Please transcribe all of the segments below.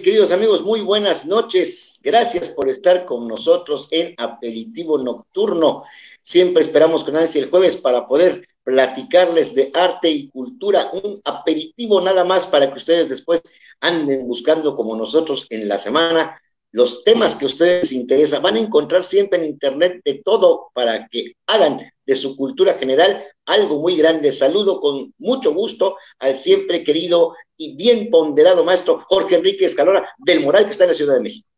queridos amigos, muy buenas noches. Gracias por estar con nosotros en Aperitivo Nocturno. Siempre esperamos con ansia el jueves para poder platicarles de arte y cultura, un aperitivo nada más para que ustedes después anden buscando como nosotros en la semana los temas que a ustedes interesan. Van a encontrar siempre en internet de todo para que hagan de su cultura general algo muy grande. Saludo con mucho gusto al siempre querido y bien ponderado maestro Jorge Enrique Escalona del Moral que está en la Ciudad de México.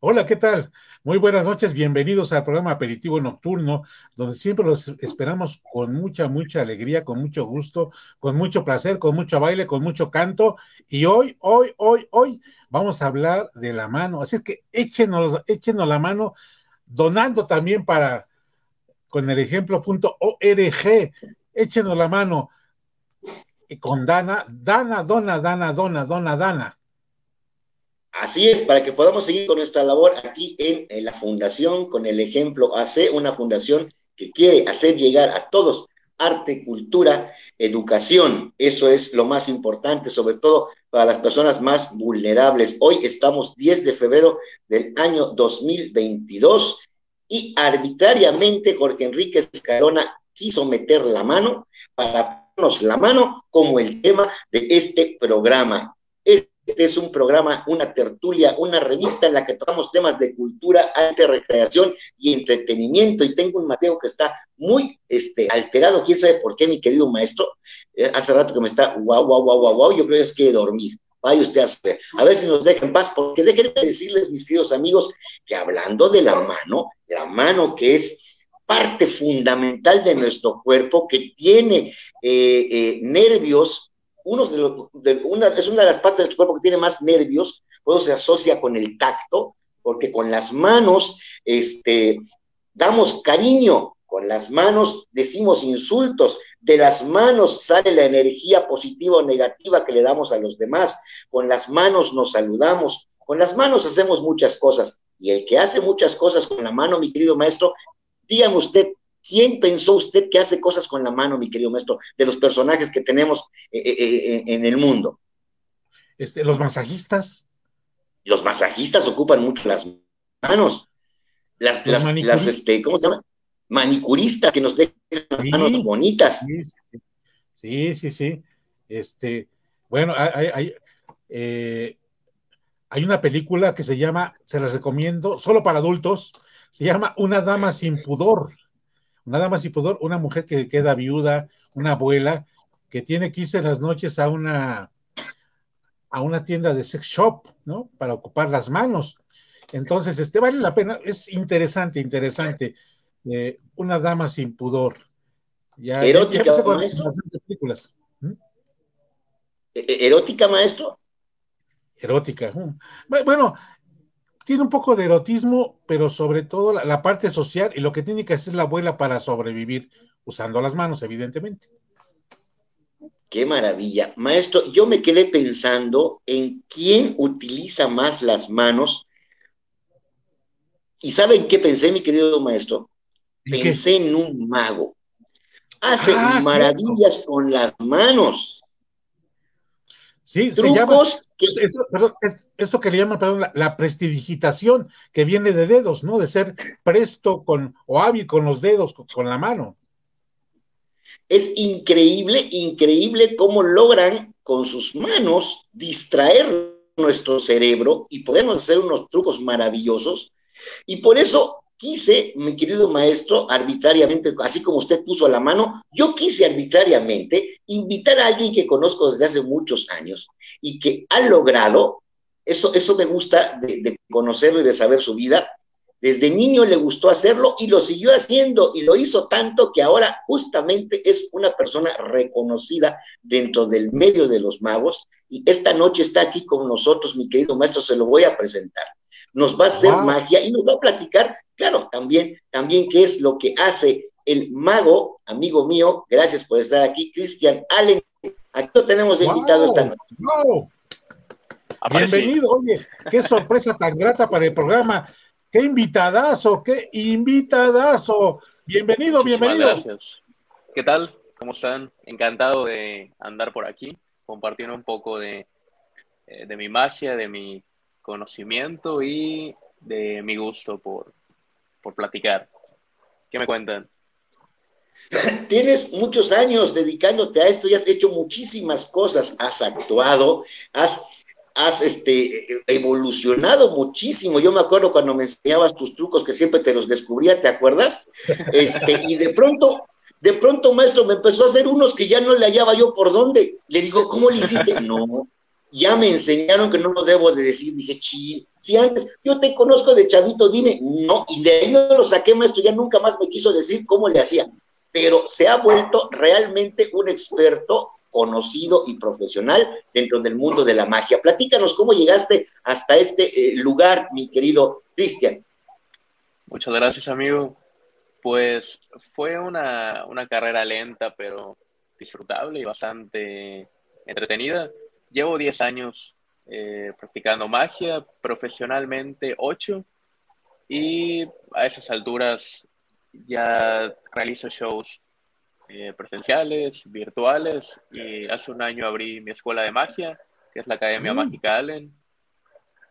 Hola, ¿qué tal? Muy buenas noches, bienvenidos al programa Aperitivo Nocturno, donde siempre los esperamos con mucha, mucha alegría, con mucho gusto, con mucho placer, con mucho baile, con mucho canto. Y hoy, hoy, hoy, hoy vamos a hablar de la mano. Así es que échenos, échenos la mano, donando también para, con el ejemplo.org, échenos la mano con Dana, Dana, Dona, Dana, Dona, Dona, Dana. Así es, para que podamos seguir con nuestra labor aquí en, la fundación, con el ejemplo AC, una fundación que quiere hacer llegar a todos arte, cultura, educación. Eso es lo más importante, sobre todo para las personas más vulnerables. Hoy estamos 10 de febrero del año 2022 y arbitrariamente Jorge Enrique Escarona quiso meter la mano para darnos la mano como el tema de este programa. Este es un programa, una tertulia, una revista en la que tocamos temas de cultura, arte, recreación y entretenimiento. Y tengo un Mateo que está muy este, alterado, quién sabe por qué, mi querido maestro. Eh, hace rato que me está guau, guau, guau, guau, guau. Yo creo que es que dormir. Vaya usted a saber. A ver si nos deja en paz, porque déjenme decirles, mis queridos amigos, que hablando de la mano, la mano que es parte fundamental de nuestro cuerpo, que tiene eh, eh, nervios uno de una, es una de las partes del cuerpo que tiene más nervios, por se asocia con el tacto, porque con las manos este, damos cariño, con las manos decimos insultos, de las manos sale la energía positiva o negativa que le damos a los demás, con las manos nos saludamos, con las manos hacemos muchas cosas, y el que hace muchas cosas con la mano, mi querido maestro, dígame usted, ¿Quién pensó usted que hace cosas con la mano, mi querido maestro, de los personajes que tenemos eh, eh, eh, en el mundo? Este, los masajistas. Los masajistas ocupan mucho las manos. Las, las, este, ¿cómo se llama? Manicuristas que nos dejan las manos bonitas. Sí, sí, sí. Este, bueno, hay, hay, hay una película que se llama, se las recomiendo, solo para adultos, se llama Una dama sin pudor nada más y pudor, una mujer que queda viuda, una abuela, que tiene que irse las noches a una, a una tienda de sex shop, ¿no? Para ocupar las manos. Entonces, este vale la pena, es interesante, interesante. Eh, una dama sin pudor. Ya, erótica, maestro. ¿Mm? E, e, ¿Erótica, maestro? Erótica. Mm. Bueno, tiene un poco de erotismo, pero sobre todo la, parte social y lo que tiene que hacer la abuela para sobrevivir, usando las manos, evidentemente. Qué maravilla. Maestro, yo me quedé pensando en quién utiliza más las manos. ¿Y saben qué pensé, mi querido maestro? Pensé en un mago. Hace ah, maravillas con las manos. Sí, trucos esto, que le llaman, perdón, la, prestidigitación, que viene de dedos, ¿no? De ser presto con, o hábil con los dedos, con, la mano. Es increíble, increíble cómo logran con sus manos distraer nuestro cerebro y podemos hacer unos trucos maravillosos. Y por eso quise, mi querido maestro, arbitrariamente, así como usted puso la mano, yo quise arbitrariamente invitar a alguien que conozco desde hace muchos años y que ha logrado, eso, eso me gusta de, conocerlo y de saber su vida, desde niño le gustó hacerlo y lo siguió haciendo y lo hizo tanto que ahora justamente es una persona reconocida dentro del medio de los magos y esta noche está aquí con nosotros, mi querido maestro, se lo voy a presentar. Nos va a hacer magia y nos va a platicar Claro, también, también qué es lo que hace el mago, amigo mío, gracias por estar aquí, Cristian Allen. Aquí lo tenemos de invitado esta noche. Bienvenido, oye, qué sorpresa tan grata para el programa. Qué invitadazo, qué invitadazo. Bienvenido, bienvenido. Gracias. ¿Qué tal? ¿Cómo están? Encantado de andar por aquí, compartiendo un poco de, eh, de mi magia, de mi conocimiento y de mi gusto por, por platicar. ¿Qué me cuentan? Tienes muchos años dedicándote a esto y has hecho muchísimas cosas, has actuado, has, has este, evolucionado muchísimo. Yo me acuerdo cuando me enseñabas tus trucos que siempre te los descubría, ¿te acuerdas? Este, y de pronto, de pronto, maestro, me empezó a hacer unos que ya no le hallaba yo por dónde. Le digo, ¿cómo le hiciste? No, ya me enseñaron que no lo debo de decir. Dije, chi, si antes yo te conozco de chavito, dime, no, y de ahí yo lo saqué, maestro, ya nunca más me quiso decir cómo le hacía pero se ha vuelto realmente un experto conocido y profesional dentro del mundo de la magia. Platícanos cómo llegaste hasta este eh, lugar, mi querido Cristian. Muchas gracias, amigo. Pues fue una, carrera lenta, pero disfrutable y bastante entretenida. Llevo 10 años eh, practicando magia, profesionalmente 8, y a esas alturas ya realizo shows eh, presenciales, virtuales, y hace un año abrí mi escuela de magia, que es la Academia mm. Mágica Allen.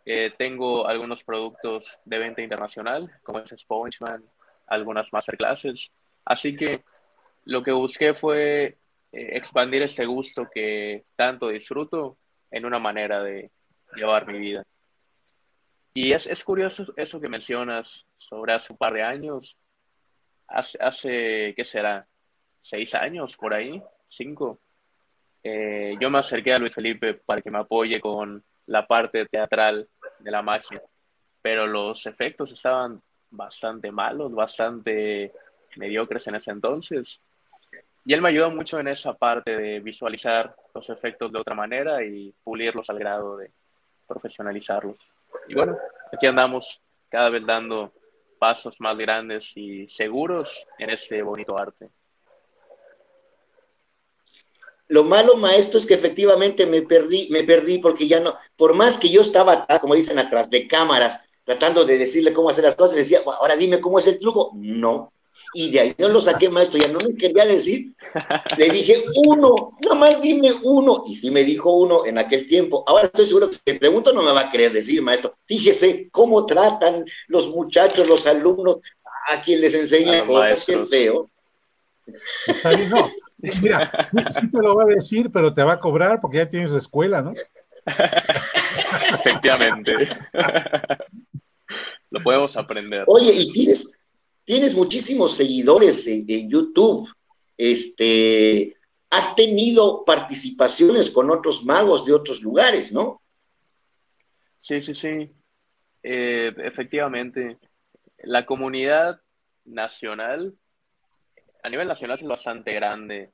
Eh, tengo algunos productos de venta internacional, como es SpongeMan, algunas masterclasses. Así que lo que busqué fue expandir este gusto que tanto disfruto en una manera de llevar mi vida. Y es, es curioso eso que mencionas sobre hace un par de años hace, hace ¿qué será? Seis años por ahí, cinco. Eh, yo me acerqué a Luis Felipe para que me apoye con la parte teatral de la magia, pero los efectos estaban bastante malos, bastante mediocres en ese entonces. Y él me ayudó mucho en esa parte de visualizar los efectos de otra manera y pulirlos al grado de profesionalizarlos. Y bueno, aquí andamos cada vez dando pasos más grandes y seguros en este bonito arte. Lo malo, maestro, es que efectivamente me perdí, me perdí porque ya no, por más que yo estaba como dicen atrás, de cámaras, tratando de decirle cómo hacer las cosas, decía, ahora dime cómo es el truco. No, y de ahí no lo saqué, maestro, ya no me quería decir. Le dije uno, nada más dime uno. Y sí me dijo uno en aquel tiempo. Ahora estoy seguro que si te pregunto no me va a querer decir, maestro. Fíjese cómo tratan los muchachos, los alumnos, a quien les enseña cosas, qué feo. Está bien, no. Mira, sí, te lo va a decir, pero te va a cobrar porque ya tienes la escuela, ¿no? Efectivamente. lo podemos aprender. Oye, y tienes, tienes muchísimos seguidores en, YouTube. Este, has tenido participaciones con otros magos de otros lugares, ¿no? Sí, sí, sí. Eh, efectivamente, la comunidad nacional, a nivel nacional es bastante grande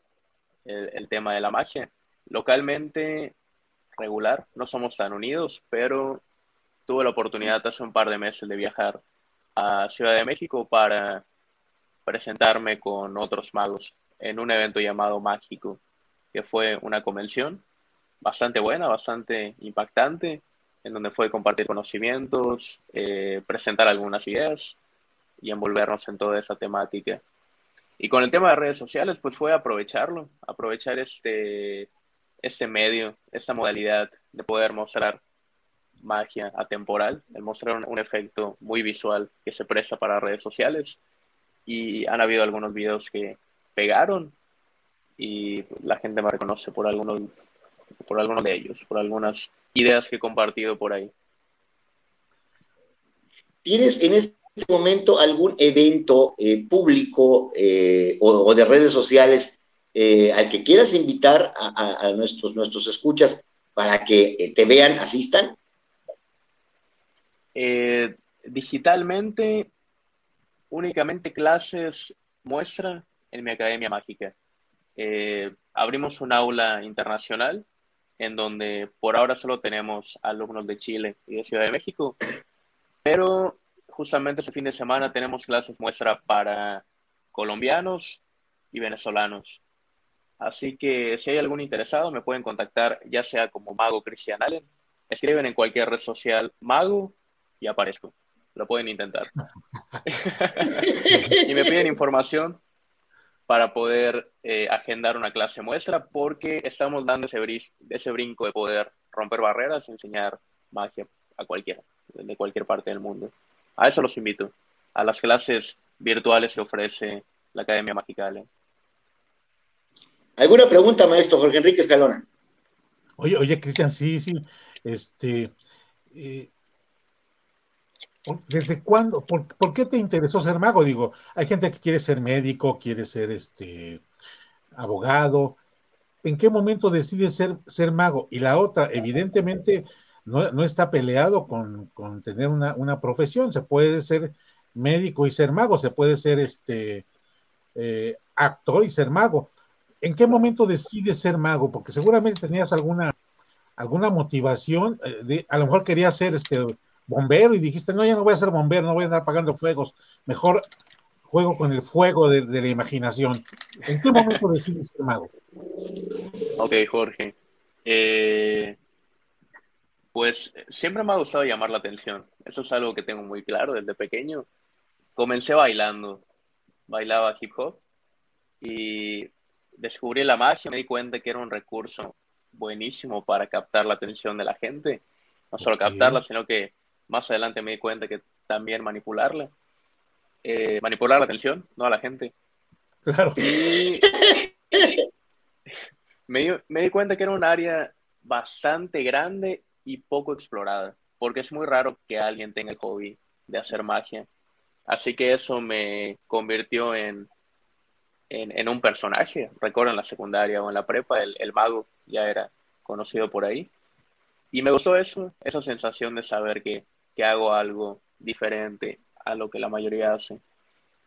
el, el, tema de la magia. Localmente, regular, no somos tan unidos, pero tuve la oportunidad hace un par de meses de viajar a Ciudad de México para presentarme con otros magos en un evento llamado Mágico, que fue una convención bastante buena, bastante impactante, en donde fue compartir conocimientos, eh, presentar algunas ideas y envolvernos en toda esa temática. Y con el tema de redes sociales, pues fue aprovecharlo, aprovechar este, este medio, esta modalidad de poder mostrar magia atemporal, el mostrar un, efecto muy visual que se presta para redes sociales. Y han habido algunos videos que pegaron y la gente me reconoce por algunos, por algunos de ellos, por algunas ideas que he compartido por ahí. ¿Tienes en este momento algún evento eh, público eh, o, de redes sociales eh, al que quieras invitar a, a, nuestros, nuestros escuchas para que te vean, asistan? Eh, digitalmente, únicamente clases muestra en mi Academia Mágica. Eh, abrimos un aula internacional en donde por ahora solo tenemos alumnos de Chile y de Ciudad de México, pero justamente este fin de semana tenemos clases muestra para colombianos y venezolanos. Así que si hay algún interesado, me pueden contactar ya sea como Mago Cristian Allen. Escriben en cualquier red social Mago y aparezco. Lo pueden intentar. y me piden información para poder eh, agendar una clase muestra porque estamos dando ese, ese brinco de poder romper barreras y enseñar magia a cualquiera, de cualquier parte del mundo. A eso los invito, a las clases virtuales que ofrece la Academia Magicale. ¿Alguna pregunta, maestro Jorge Enrique Escalona? Oye, oye, Cristian, sí, sí. Este, eh, ¿Desde cuándo? Por, qué te interesó ser mago? Digo, hay gente que quiere ser médico, quiere ser este abogado. ¿En qué momento decides ser, ser mago? Y la otra, evidentemente, no, está peleado con, tener una, profesión. Se puede ser médico y ser mago, se puede ser este eh, actor y ser mago. ¿En qué momento decides ser mago? Porque seguramente tenías alguna, alguna motivación, eh, de, a lo mejor querías ser este bombero y dijiste, no, ya no voy a ser bombero, no voy a andar apagando fuegos, mejor juego con el fuego de, la imaginación. ¿En qué momento decides ser mago? Ok, Jorge. Eh, pues siempre me ha gustado llamar la atención. Eso es algo que tengo muy claro desde pequeño. Comencé bailando, bailaba hip hop y descubrí la magia, me di cuenta que era un recurso buenísimo para captar la atención de la gente. No solo captarla, sino que más adelante me di cuenta que también manipularla, eh, manipular la atención, no a la gente. Claro. Y me, me di cuenta que era un área bastante grande y poco explorada, porque es muy raro que alguien tenga el hobby de hacer magia. Así que eso me convirtió en, en, un personaje. Recuerdo en la secundaria o en la prepa, el, el, mago ya era conocido por ahí. Y me gustó eso, esa sensación de saber que que hago algo diferente a lo que la mayoría hace.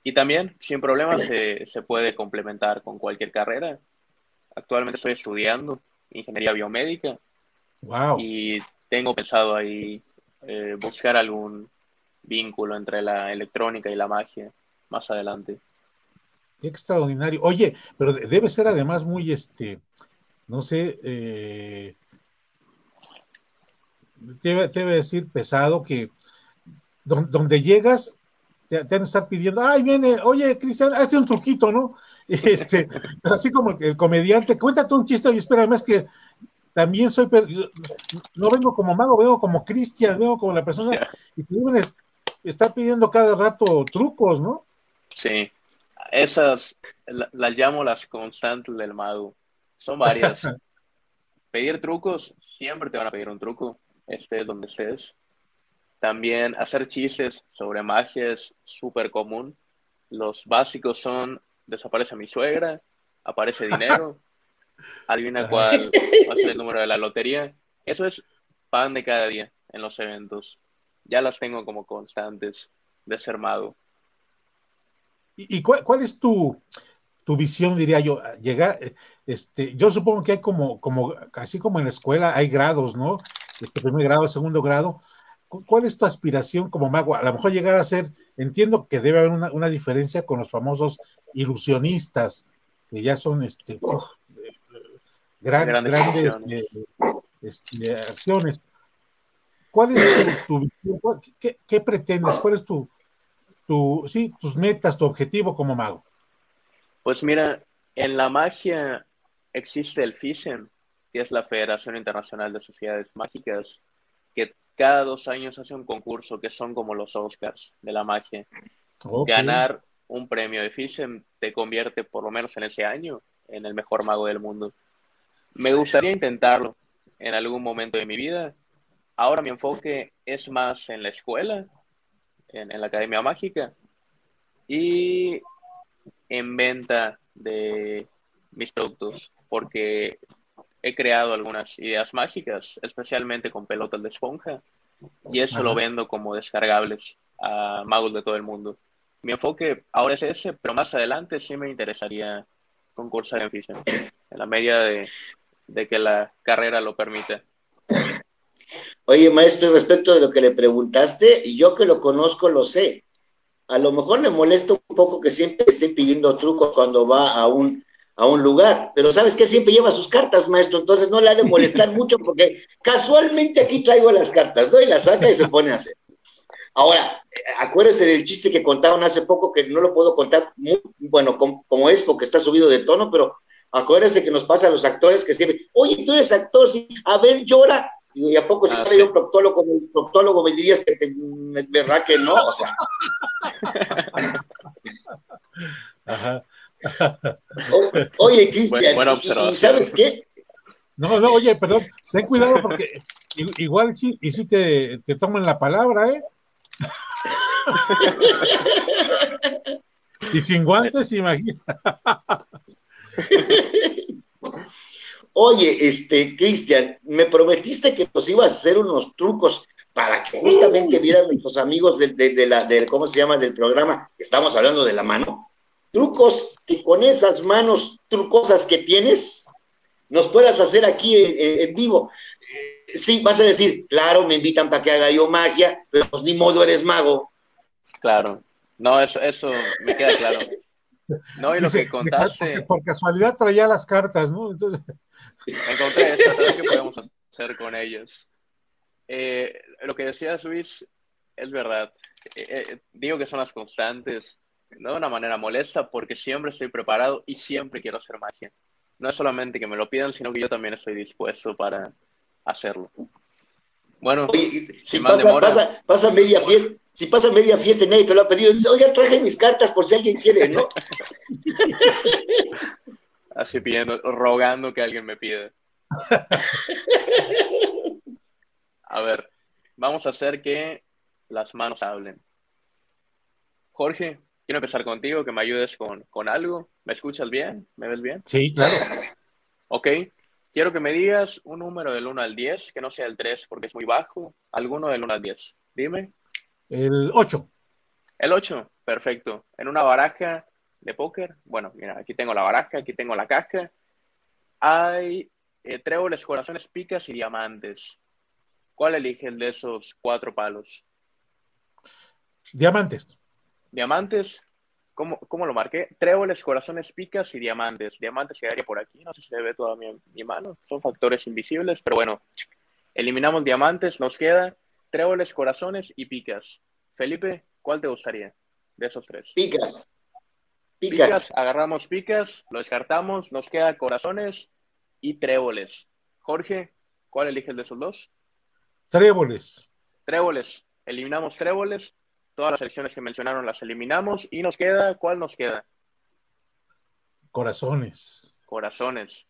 Y también, sin problema, se, se puede complementar con cualquier carrera. Actualmente estoy estudiando ingeniería biomédica. Wow. Y tengo pensado ahí eh, buscar algún vínculo entre la electrónica y la magia más adelante. Qué extraordinario. Oye, pero debe ser además muy, este, no sé, eh, te, te decir pesado que donde, llegas te, te, han de estar pidiendo, ay, viene, oye, Cristian, hazte un truquito, ¿no? Este, así como el comediante, cuéntate un chiste y espérame, es que también soy, no vengo como mago, vengo como Cristian, vengo como la persona, y te deben estar pidiendo cada rato trucos, ¿no? Sí, esas las llamo las constantes del mago, son varias. pedir trucos, siempre te van a pedir un truco estés donde estés. También hacer chistes sobre magia es súper común. Los básicos son, desaparece mi suegra, aparece dinero, adivina cuál va a ser el número de la lotería. Eso es pan de cada día en los eventos. Ya las tengo como constantes de ser mago. ¿Y, cuál, es tu, tu visión, diría yo? Llegar, este, yo supongo que hay como, como, así como en la escuela hay grados, ¿no? Este primer grado, segundo grado. ¿Cuál es tu aspiración como mago? A lo mejor llegar a ser, entiendo que debe haber una, diferencia con los famosos ilusionistas, que ya son este, grandes, acciones. Eh, este, acciones. ¿Cuál es tu, visión? ¿Qué, pretendes? ¿Cuál es tu, tu, sí, tus metas, tu objetivo como mago? Pues mira, en la magia existe el FISEM, que es la Federación Internacional de Sociedades Mágicas, que cada dos años hace un concurso que son como los Oscars de la magia. Ganar un premio de FISEM te convierte, por lo menos en ese año, en el mejor mago del mundo. Me gustaría intentarlo en algún momento de mi vida. Ahora mi enfoque es más en la escuela, en, en la Academia Mágica y en venta de mis productos, porque he creado algunas ideas mágicas, especialmente con pelotas de esponja, y eso lo vendo como descargables a magos de todo el mundo. Mi enfoque ahora es ese, pero más adelante sí me interesaría concursar en Fission, en la medida de, de que la carrera lo permita. Oye, maestro, respecto de lo que le preguntaste, yo que lo conozco lo sé. A lo mejor le molesta un poco que siempre esté pidiendo trucos cuando va a un a un lugar, pero sabes que siempre lleva sus cartas, maestro, entonces no le ha de molestar mucho porque casualmente aquí traigo las cartas, ¿no? Y las saca y se pone a hacer. Ahora, acuérdese del chiste que contaron hace poco, que no lo puedo contar muy, bueno como, es porque está subido de tono, pero Acuérdense que nos pasa a los actores que siempre, oye, tú eres actor, sí, a ver, llora. Y a poco ah, si yo proctólogo, proctólogo me dirías que te, verdad que no, o sea. Ajá. Oye, Cristian, ¿y, sabes qué? No, no, oye, perdón, ten cuidado porque igual sí, y sí te, te toman la palabra, ¿eh? y sin guantes, imagina. Oye, este, Cristian, me prometiste que nos ibas a hacer unos trucos para que justamente vieran nuestros amigos de, de, la, de, ¿cómo se llama?, del programa, estamos hablando de la mano. Trucos que con esas manos trucosas que tienes, nos puedas hacer aquí en, vivo. Sí, vas a decir, claro, me invitan para que haga yo magia, pero pues ni modo eres mago. Claro, no, eso, eso me queda claro. No, y lo que contaste. por casualidad traía las cartas, ¿no? Entonces... Encontré esto, ¿sabes qué podemos hacer con ellas? Eh, lo que decía Luis es verdad. Eh, eh, digo que son las constantes, de una manera molesta, porque siempre estoy preparado y siempre quiero hacer magia. No es solamente que me lo pidan, sino que yo también estoy dispuesto para hacerlo. Bueno, si pasa, pasa, media fiesta, si pasa media fiesta y nadie te lo ha pedido, dice, oye, traje mis cartas por si alguien quiere, ¿no? Así pidiendo, rogando que alguien me pida. A ver, vamos a hacer que las manos hablen. Jorge, quiero empezar contigo, que me ayudes con, con algo. ¿Me escuchas bien? ¿Me ves bien? Sí, claro. Ok. Quiero que me digas un número del 1 al 10, que no sea el 3 porque es muy bajo. Alguno del 1 al 10. Dime. El 8. El 8, perfecto. En una baraja de póker, bueno, mira, aquí tengo la baraja, aquí tengo la caja. Hay eh, tréboles, corazones, picas y diamantes. ¿Cuál eligen de esos cuatro palos? Diamantes. Diamantes. ¿Cómo, ¿Cómo, lo marqué? Tréboles, corazones, picas y diamantes. Diamantes quedaría por aquí. No sé si se ve toda mi, mi mano. Son factores invisibles, pero bueno. Eliminamos diamantes. Nos queda tréboles, corazones y picas. Felipe, ¿cuál te gustaría de esos tres? Picas. Picas. Agarramos picas, lo descartamos, nos queda corazones y tréboles. Jorge, ¿cuál eliges de esos dos? Tréboles. Tréboles. Eliminamos tréboles. Todas las selecciones que mencionaron las eliminamos. Y nos queda, ¿cuál nos queda? Corazones. Corazones.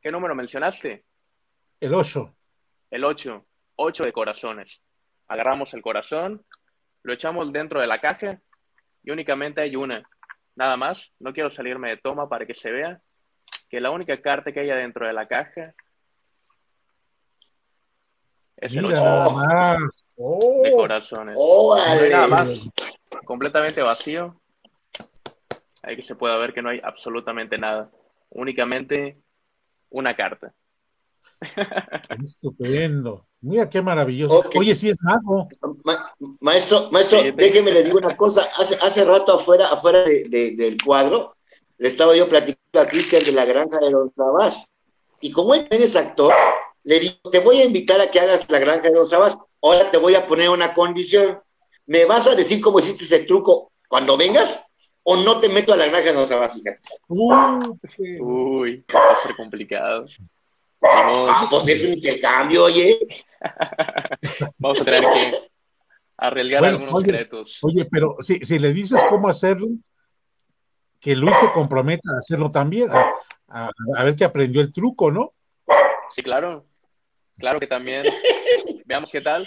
¿Qué número mencionaste? El 8. El 8. 8 de corazones agarramos el corazón, lo echamos dentro de la caja y únicamente hay una. Nada más, no quiero salirme de toma para que se vea que la única carta que hay dentro de la caja es el 8 de corazones. nada más, completamente vacío. Ahí que se pueda ver que no hay absolutamente nada. Únicamente una carta. Estupendo. Mira qué maravilloso. Oye, sí es mago. maestro, maestro, déjeme le digo una cosa. Hace, hace rato afuera, afuera del cuadro, le estaba yo platicando a Cristian de la granja de los Sabás. Y como él es actor, le digo, te voy a invitar a que hagas la granja de los Sabás. Ahora te voy a poner una condición. ¿Me vas a decir cómo hiciste ese truco cuando vengas? ¿O no te meto a la granja de los Sabás, fíjate? Uy, va a ser complicado. Ah, pues es un intercambio, oye. Vamos a tener que arriesgar algunos oye, secretos. Oye, pero si, si, le dices cómo hacerlo, que Luis se comprometa a hacerlo también, a, ver que aprendió el truco, ¿no? Sí, claro. Claro que también. Veamos qué tal.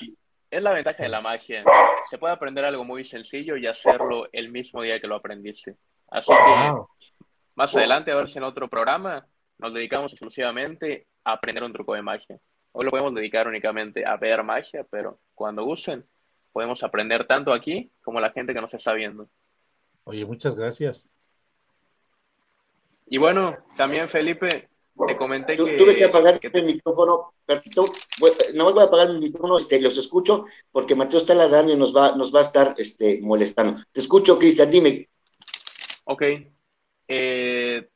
Es la ventaja de la magia. Se puede aprender algo muy sencillo y hacerlo el mismo día que lo aprendiste. Así que más adelante, a ver si en otro programa nos dedicamos exclusivamente a aprender un truco de magia. Hoy lo podemos dedicar únicamente a ver magia, pero cuando gusten, podemos aprender tanto aquí como la gente que nos está viendo. Oye, muchas gracias. Y bueno, también Felipe, te comenté que... Tuve que apagar el micrófono, no voy a apagar el micrófono, este, los escucho, porque Mateo está ladrando y nos va, nos va a estar este, molestando. Te escucho, Cristian, dime. Ok. Eh,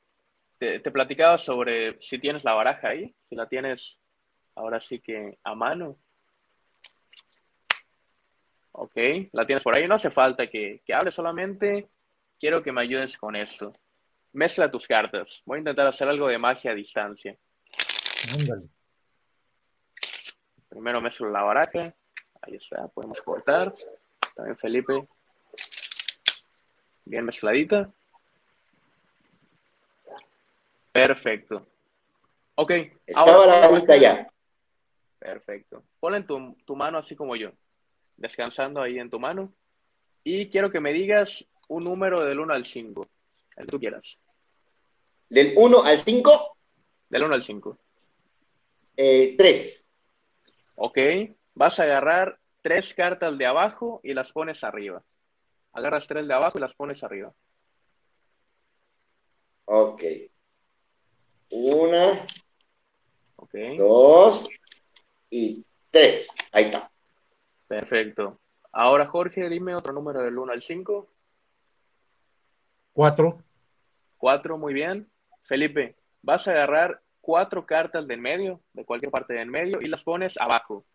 te, platicaba sobre si tienes la baraja ahí, si la tienes ahora sí que a mano. Ok, la tienes por ahí. No hace falta que, que hables solamente. Quiero que me ayudes con esto. Mezcla tus cartas. Voy a intentar hacer algo de magia a distancia. Ándale. Primero mezclo la baraja. Ahí está, podemos cortar. También Felipe. Bien mezcladita. Perfecto. Ok. Está baradita ya. Perfecto. Ponla en tu, tu mano así como yo. Descansando ahí en tu mano. Y quiero que me digas un número del 1 al 5. El que tú quieras. Del 1 al 5, Del 1 al 5. eh, 3. Ok. Vas a agarrar tres cartas de abajo y las pones arriba. Agarras tres de abajo y las pones arriba. Ok. Una, Ok. dos y tres. Ahí está. Perfecto. Ahora, Jorge, dime otro número del 1 al 5. Cuatro. 4, muy bien. Felipe, vas a agarrar cuatro cartas de en medio, de cualquier parte de en medio, y las pones abajo.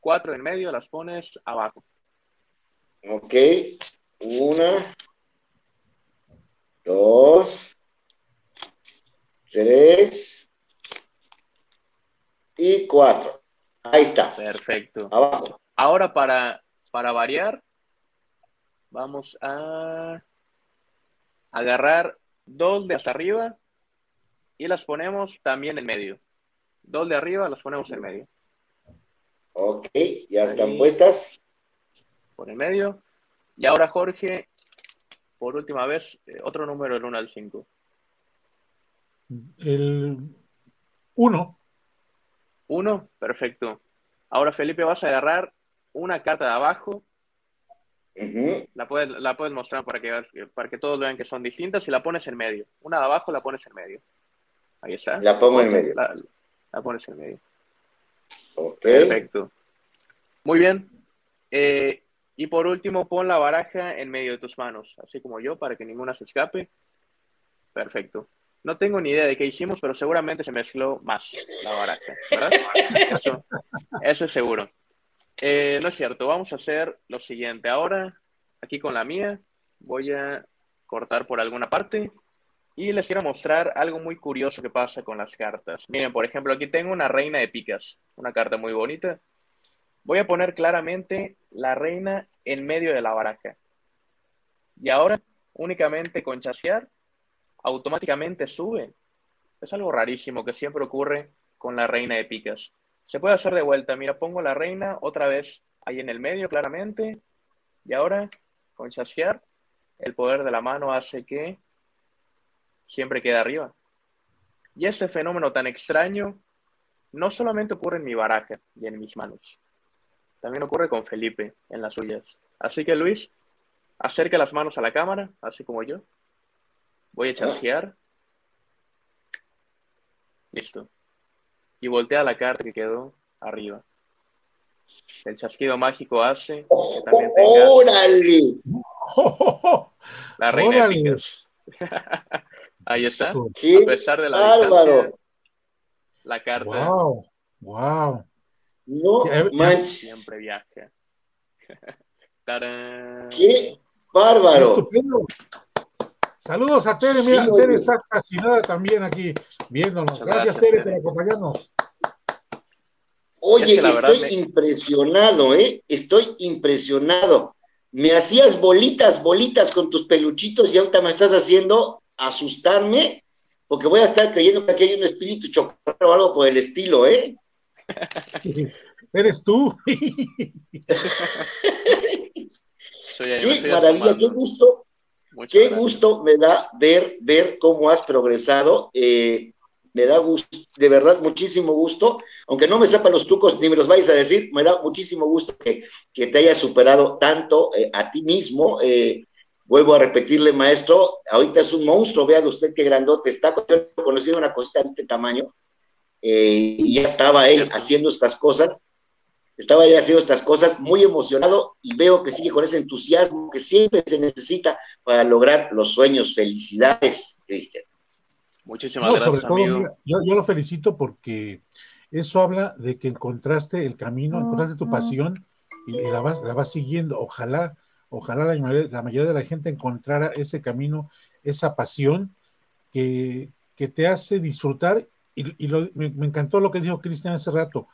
Cuatro de en medio, las pones abajo. Ok. Una, dos, tres y cuatro. Ahí está. Perfecto. Abajo. Ahora, para, para variar, vamos a agarrar dos de hasta arriba y las ponemos también en medio. Dos de arriba las ponemos en medio. Ok. Ya están Ahí. puestas. Por en medio. Y ahora, Jorge, por última vez, eh, otro número del 1 al 5. El uno. Uno, perfecto. Ahora, Felipe, vas a agarrar una carta de abajo. La puedes, la puedes mostrar para que, veas- para que todos vean que son distintas y la pones en medio. Una de abajo la pones en medio. Ahí está. La pongo en medio. La, la pones en medio. Ok. Perfecto. Muy bien. Eh, y por último, pon la baraja en medio de tus manos, así como yo, para que ninguna se escape. Perfecto. No tengo ni idea de qué hicimos, pero seguramente se mezcló más la baraja, ¿verdad? Eso, eso es seguro. Eh, no es cierto, vamos a hacer lo siguiente. Ahora, aquí con la mía, voy a cortar por alguna parte y les quiero mostrar algo muy curioso que pasa con las cartas. Miren, por ejemplo, aquí tengo una reina de picas, una carta muy bonita. Voy a poner claramente la reina en medio de la baraja. Y ahora, únicamente con chasear, automáticamente sube. Es algo rarísimo que siempre ocurre con la reina de picas. Se puede hacer de vuelta. Mira, pongo la reina otra vez ahí en el medio, claramente. Y ahora, con chasear, el poder de la mano hace que siempre quede arriba. Y este fenómeno tan extraño no solamente ocurre en mi baraja y en mis manos, también ocurre con Felipe en las suyas. Así que Luis, acerca las manos a la cámara, así como yo. Voy a chasear. Listo. Y voltea la carta que quedó arriba. El chasquido mágico hace que también tengas ¡Órale! la reina órale. de picas. Ahí está. ¡Qué A pesar de la bárbaro! distancia, la carta Wow, wow. No manches. siempre viaja. ¡Tarán! ¡Qué bárbaro! Estupendo. Saludos a Tere, mira, Sí, Tere está fascinada también aquí viéndonos. Gracias, gracias, Tere, Tere. por acompañarnos. Oye, Es que la verdad estoy me- impresionado, ¿eh? Estoy impresionado. Me hacías bolitas, bolitas con tus peluchitos y ahorita me estás haciendo asustarme porque voy a estar creyendo que aquí hay un espíritu chocolate o algo por el estilo, ¿eh? Eres tú. Qué maravilla, qué gusto, Muchas qué gracias. gusto me da ver, ver cómo has progresado. eh, me da gusto, de verdad, muchísimo gusto. Aunque no me sepa los trucos ni me los vayas a decir, me da muchísimo gusto que, que te hayas superado tanto eh, a ti mismo. eh, vuelvo a repetirle, maestro, ahorita es un monstruo, vean usted qué grandote está. Yo conocí una cosita de este tamaño eh, y ya estaba él haciendo estas cosas. Estaba él haciendo estas cosas muy emocionado y veo que sigue con ese entusiasmo que siempre se necesita para lograr los sueños. Felicidades, Cristian. Muchísimas No, gracias, sobre todo, amigo. mira, yo, yo lo felicito porque eso habla de que encontraste el camino, encontraste tu pasión y, y la, vas, la vas siguiendo. Ojalá, ojalá la mayoría, de la gente encontrara ese camino, esa pasión que, te hace disfrutar y, me, encantó lo que dijo Cristian hace rato.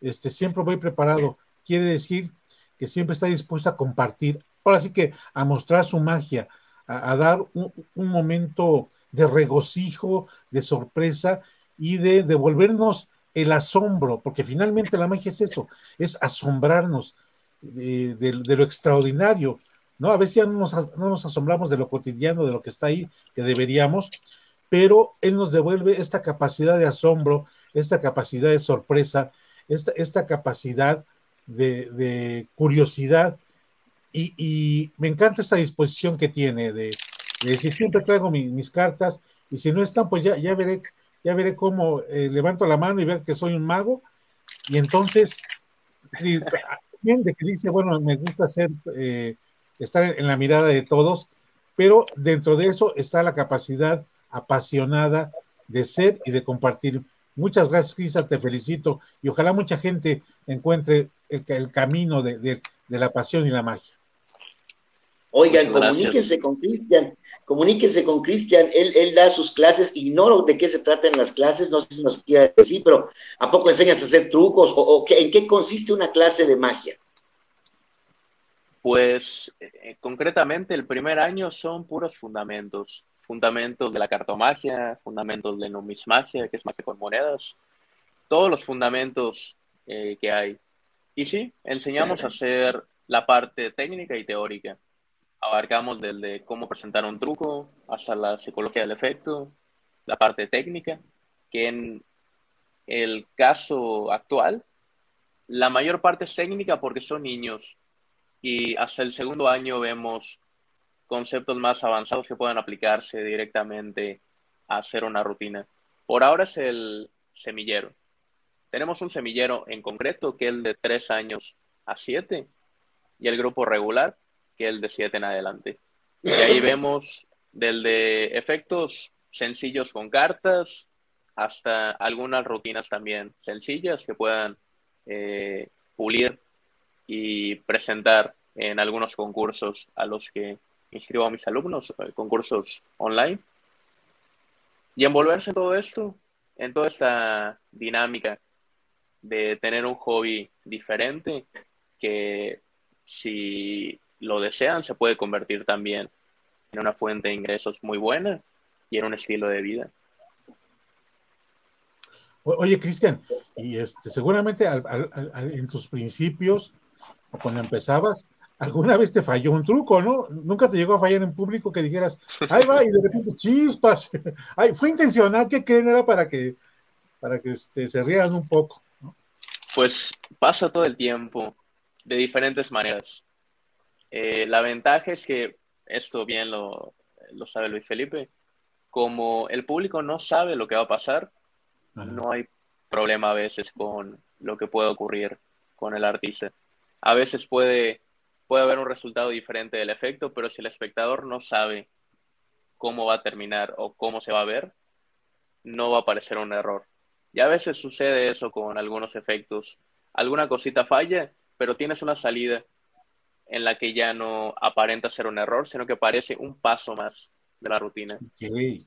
Este, siempre voy preparado. Quiere decir que siempre está dispuesto a compartir. Ahora sí que a mostrar su magia, a, dar un, momento de regocijo, de sorpresa y de devolvernos el asombro, porque finalmente la magia es eso, es asombrarnos de, lo extraordinario, ¿no? A veces ya no nos, no nos, asombramos de lo cotidiano, de lo que está ahí, que deberíamos, pero Él nos devuelve esta capacidad de asombro, esta capacidad de sorpresa, esta, esta capacidad de, curiosidad, y, me encanta esta disposición que tiene de, decir, siempre traigo mis cartas, y si no están, pues ya, ya veré, ya veré cómo eh, levanto la mano y veo que soy un mago, y entonces, de que dice, bueno, me gusta ser, eh, estar en la mirada de todos, pero dentro de eso está la capacidad apasionada de ser y de compartir. Muchas gracias, Crisa, te felicito y ojalá mucha gente encuentre el, camino de, la pasión y la magia. Oigan, comuníquense con Cristian, comuníquense con Cristian, él, él, da sus clases, ignoro de qué se trata en las clases, no sé si nos quiere decir, pero ¿a poco enseñas a hacer trucos o, en qué consiste una clase de magia? Pues eh, concretamente el primer año son puros fundamentos fundamentos de la cartomagia, fundamentos de numismagia, que es magia con monedas, todos los fundamentos eh, que hay. Y sí, enseñamos a hacer la parte técnica y teórica. Abarcamos desde cómo presentar un truco hasta la psicología del efecto, la parte técnica, que en el caso actual, la mayor parte es técnica porque son niños y hasta el segundo año vemos conceptos más avanzados que puedan aplicarse directamente a hacer una rutina. Por ahora es el semillero. Tenemos un semillero en concreto que es de 3 años a 7 y el grupo regular el de 7 en adelante. Y ahí vemos del de efectos sencillos con cartas hasta algunas rutinas también sencillas que puedan eh, pulir y presentar en algunos concursos a los que inscribo a mis alumnos, en concursos online. Y envolverse en todo esto, en toda esta dinámica de tener un hobby diferente que si lo desean se puede convertir también en una fuente de ingresos muy buena y en un estilo de vida. Oye, Cristian, y este, seguramente en tus principios, cuando empezabas, alguna vez te falló un truco, ¿no? Nunca te llegó a fallar en público que dijeras, ahí va, y de repente, chispas. Ay, fue intencional, ¿qué creen? Era para que, para que este, se rieran un poco, ¿no? Pues pasa todo el tiempo, de diferentes maneras. Eh, la ventaja es que, esto bien lo, lo sabe Luis Felipe, como el público no sabe lo que va a pasar, no hay problema a veces con lo que puede ocurrir con el artista. A veces puede puede haber un resultado diferente del efecto, pero si el espectador no sabe cómo va a terminar o cómo se va a ver, no va a aparecer un error. Y a veces sucede eso con algunos efectos. Alguna cosita falla, pero tienes una salida en la que ya no aparenta ser un error, sino que parece un paso más de la rutina. Sí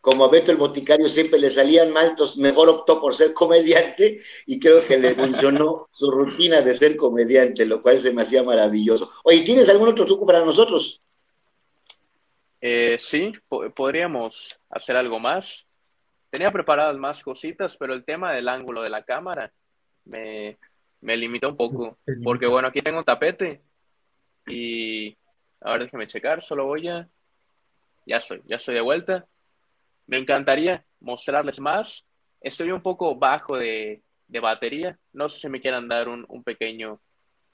como a Beto el Boticario siempre le salían mal, mejor optó por ser comediante y creo que le funcionó su rutina de ser comediante, lo cual se me hacía maravilloso. Oye, ¿tienes algún otro truco para nosotros? Eh, sí, podríamos hacer algo más. Tenía preparadas más cositas, pero el tema del ángulo de la cámara me, me limitó un poco. Porque bueno, aquí tengo un tapete y ahora déjeme checar, solo voy a... Ya estoy, ya estoy de vuelta me encantaría mostrarles más. Estoy un poco bajo de, batería. No sé si me quieran dar un, pequeño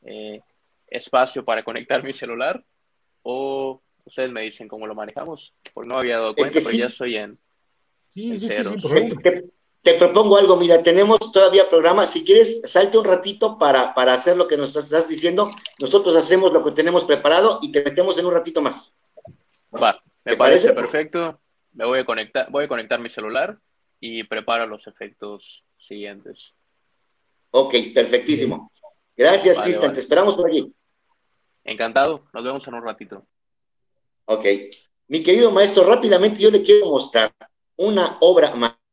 eh, espacio para conectar mi celular o ustedes me dicen cómo lo manejamos. Porque no había dado cuenta, pero ya estoy en. Sí, sí, sí, te, propongo algo, mira, tenemos todavía programa. Si quieres, salte un ratito para, para hacer lo que nos estás diciendo. Nosotros hacemos lo que tenemos preparado y te metemos en un ratito más. Va, me parece perfecto me voy a conectar, voy a conectar mi celular y preparo los efectos siguientes. Ok, perfectísimo. Gracias, Cristian. Te esperamos por allí. Encantado. Nos vemos en un ratito. Ok. Mi querido maestro, rápidamente yo le quiero mostrar una obra maestra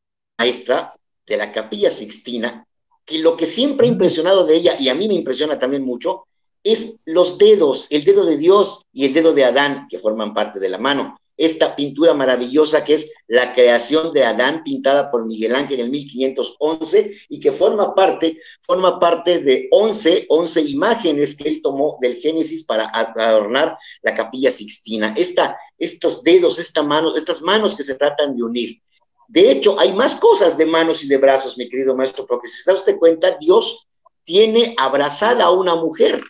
de la Capilla Sixtina, que lo que siempre ha impresionado de ella, y a mí me impresiona también mucho, es los dedos, el dedo de Dios y el dedo de Adán, que forman parte de la mano esta pintura maravillosa que es la creación de Adán, pintada por Miguel Ángel en el 1511 y que forma parte, forma parte de 11, 11 imágenes que él tomó del Génesis para adornar la capilla sixtina. Esta, estos dedos, esta mano, estas manos que se tratan de unir. De hecho, hay más cosas de manos y de brazos, mi querido maestro, porque si se da usted cuenta, Dios tiene abrazada a una mujer.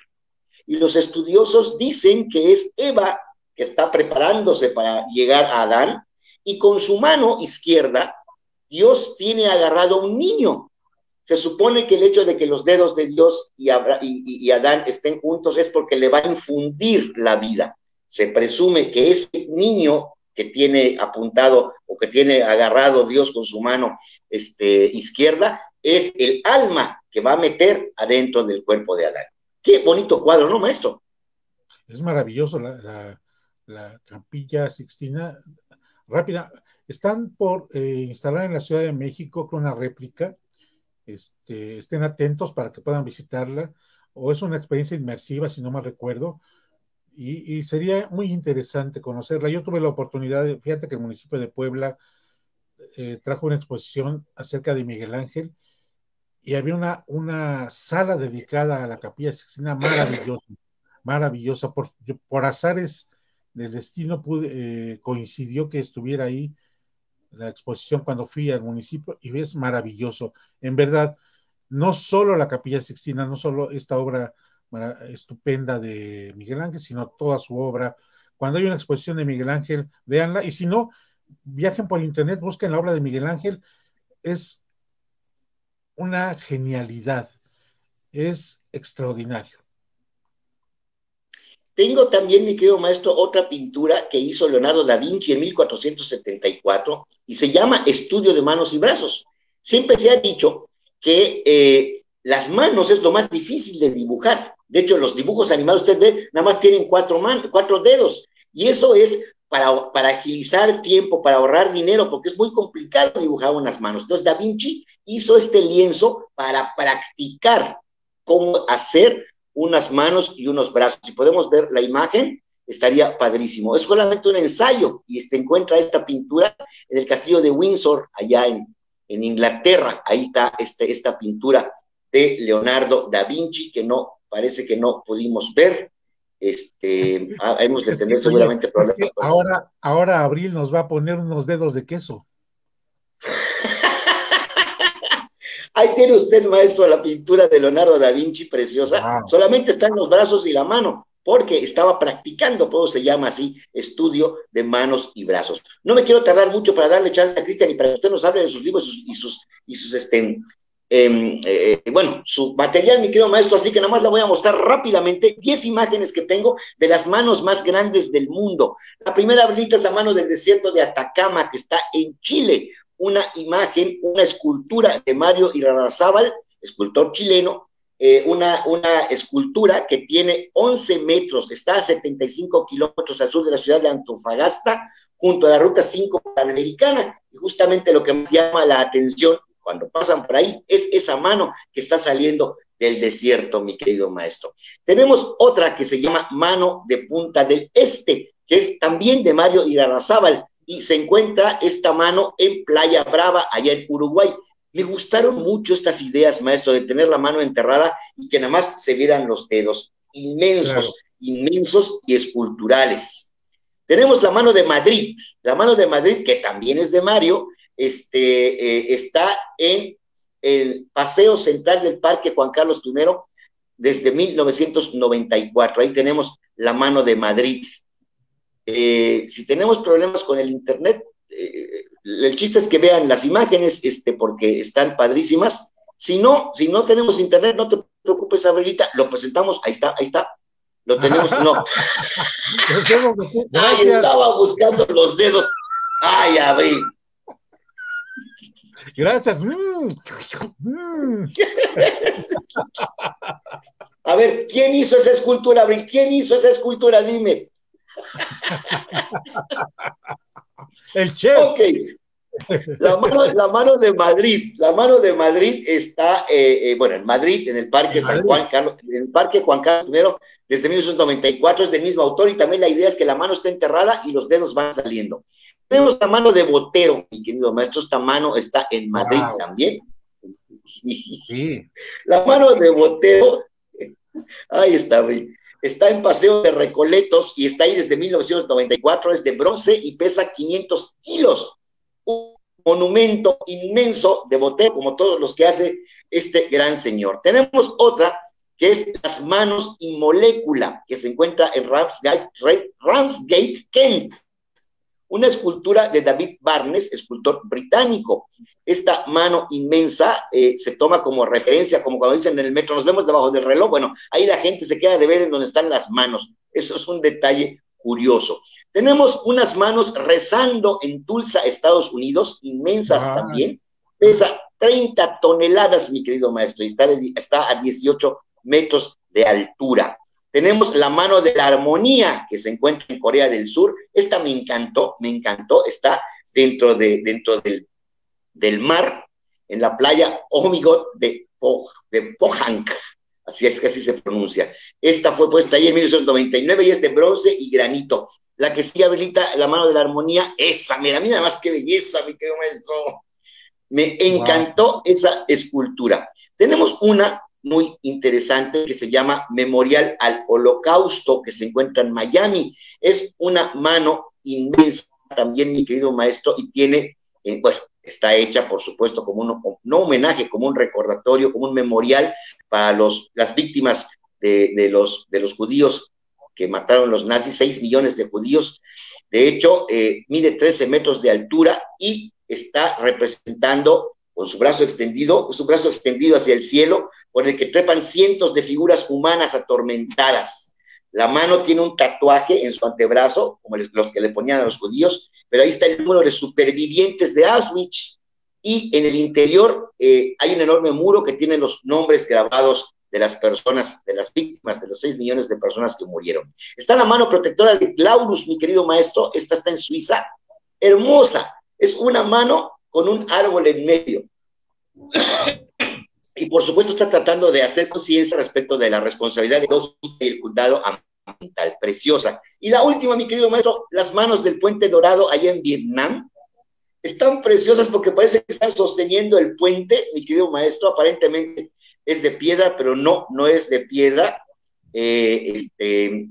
Y los estudiosos dicen que es Eva que está preparándose para llegar a Adán, y con su mano izquierda, Dios tiene agarrado a un niño. Se supone que el hecho de que los dedos de Dios y, y, Adán estén juntos es porque le va a infundir la vida. Se presume que ese niño que tiene apuntado o que tiene agarrado Dios con su mano este, izquierda es el alma que va a meter adentro del cuerpo de Adán. Qué bonito cuadro, ¿no, maestro? Es maravilloso la, la capilla Sixtina, rápida, están por eh, instalar en la Ciudad de México con una réplica, este, estén atentos para que puedan visitarla, o es una experiencia inmersiva, si no mal recuerdo, y, sería muy interesante conocerla. Yo tuve la oportunidad, fíjate que el municipio de Puebla eh, trajo una exposición acerca de Miguel Ángel, y había una, una sala dedicada a la capilla Sixtina maravillosa, maravillosa, por, por azares del destino eh, coincidió que estuviera ahí la exposición cuando fui al municipio y es maravilloso. En verdad, no solo la Capilla Sixtina, no solo esta obra estupenda de Miguel Ángel, sino toda su obra. Cuando hay una exposición de Miguel Ángel, véanla, y si no, viajen por internet, busquen la obra de Miguel Ángel, es una genialidad, es extraordinario. Tengo también, mi querido maestro, otra pintura que hizo Leonardo da Vinci en 1474 y se llama Estudio de manos y brazos. Siempre se ha dicho que eh, las manos es lo más difícil de dibujar. De hecho, los dibujos animados, usted ve, nada más tienen cuatro, cuatro dedos. Y eso es para, para, agilizar tiempo, para ahorrar dinero, porque es muy complicado dibujar unas manos. Entonces, Da Vinci hizo este lienzo para practicar cómo hacer unas manos y unos brazos. Si podemos ver la imagen, estaría padrísimo. Es solamente un ensayo y se encuentra esta pintura en el castillo de Windsor, allá en, en Inglaterra. Ahí está este, esta pintura de Leonardo da Vinci, que no, parece que no pudimos ver. Este, hemos de tener seguramente problemas. ahora, ahora Abril nos va a poner unos dedos de queso. Ahí tiene usted, maestro, la pintura de Leonardo da Vinci, preciosa. Solamente está en los brazos y la mano, porque estaba practicando, eso se llama así, estudio de manos y brazos. No me quiero tardar mucho para darle chance a Cristian y para que usted nos hable de sus libros y sus, y sus, este, em, eh, bueno, su material, mi querido maestro, así que nada más la voy a mostrar rápidamente, 10 imágenes que tengo de las manos más grandes del mundo. La primera habilita es la mano del desierto de Atacama, que está en Chile, una imagen, una escultura de Mario Irarrázaval, escultor chileno, eh, una, una escultura que tiene 11 metros, está a 75 kilómetros al sur de la ciudad de Antofagasta, junto a la ruta 5 panamericana. Y justamente lo que más llama la atención cuando pasan por ahí es esa mano que está saliendo del desierto, mi querido maestro. Tenemos otra que se llama Mano de Punta del Este, que es también de Mario Irarrázaval, y se encuentra esta mano en Playa Brava, allá en Uruguay. Me gustaron mucho estas ideas, maestro, de tener la mano enterrada y que nada más se vieran los dedos, inmensos, inmensos y esculturales. Tenemos la mano de Madrid, la mano de Madrid, que también es de Mario, este, eh, está en el Paseo Central del Parque Juan Carlos I desde 1994. Ahí tenemos la mano de Madrid. Eh, si tenemos problemas con el Internet, eh, el chiste es que vean las imágenes, este, porque están padrísimas. Si no, si no tenemos Internet, no te preocupes, Abelita, lo presentamos, ahí está, ahí está. Lo tenemos, no. Ahí estaba buscando los dedos. Ay, Abril. Gracias. A ver, ¿quién hizo esa escultura, Abril? ¿Quién hizo esa escultura? Dime. El chef. Ok. La mano, la mano de Madrid, la mano de Madrid está, eh, eh, bueno, en Madrid, en el Parque En San Madrid. Juan Carlos, en el Parque Juan Carlos I, desde 1994, es del mismo autor y también la idea es que la mano está enterrada y los dedos van saliendo. Tenemos la mano de Botero, mi querido maestro, esta mano está en Madrid Wow. también. Sí. La mano de Botero, ahí está. Está en Paseo de Recoletos y está ahí desde 1994, es de bronce y pesa 500 kilos. Un monumento inmenso de Botero, como todos los que hace este gran señor. Tenemos otra que es Las Manos y Molécula, que se encuentra en Ramsgate, Ramsgate Kent. Una escultura de David Barnes, escultor británico. Esta mano inmensa eh, se toma como referencia, como cuando dicen en el metro, nos vemos debajo del reloj. Bueno, ahí la gente se queda de ver en donde están las manos. Eso es un detalle curioso. Tenemos unas manos rezando en Tulsa, Estados Unidos, inmensas Ah. también. Pesa 30 toneladas, mi querido maestro, y está, de- está a 18 metros de altura. Tenemos la mano de la armonía que se encuentra en Corea del Sur. Esta me encantó, me encantó. Está dentro, de, dentro del, del mar, en la playa Omigot de, Po- de Pohang. Así es que así se pronuncia. Esta fue puesta ahí en 1999 y es de bronce y granito. La que sí habilita la mano de la armonía, esa, mira, mira más qué belleza, mi querido maestro. Me encantó esa escultura. Tenemos una muy interesante que se llama Memorial al Holocausto, que se encuentra en Miami. Es una mano inmensa también, mi querido maestro, y tiene, eh, bueno, está hecha, por supuesto, como un, no homenaje, como un recordatorio, como un memorial para los, las víctimas de, los, de los judíos que mataron los nazis, 6 millones de judíos. De hecho, eh, mide 13 metros de altura y está representando con su brazo extendido, su brazo extendido hacia el cielo, por el que trepan cientos de figuras humanas atormentadas. La mano tiene un tatuaje en su antebrazo, como los que le ponían a los judíos, pero ahí está el número de supervivientes de Auschwitz. Y en el interior eh, hay un enorme muro que tiene los nombres grabados de las personas, de las víctimas, de los 6 millones de personas que murieron. Está la mano protectora de Claurus, mi querido maestro, esta está en Suiza, hermosa, es una mano con un árbol en medio. Y por supuesto está tratando de hacer conciencia respecto de la responsabilidad y el cuidado ambiental, preciosa. Y la última, mi querido maestro, las manos del puente dorado allá en Vietnam, están preciosas porque parece que están sosteniendo el puente, mi querido maestro, aparentemente es de piedra, pero no, no es de piedra. Eh, este,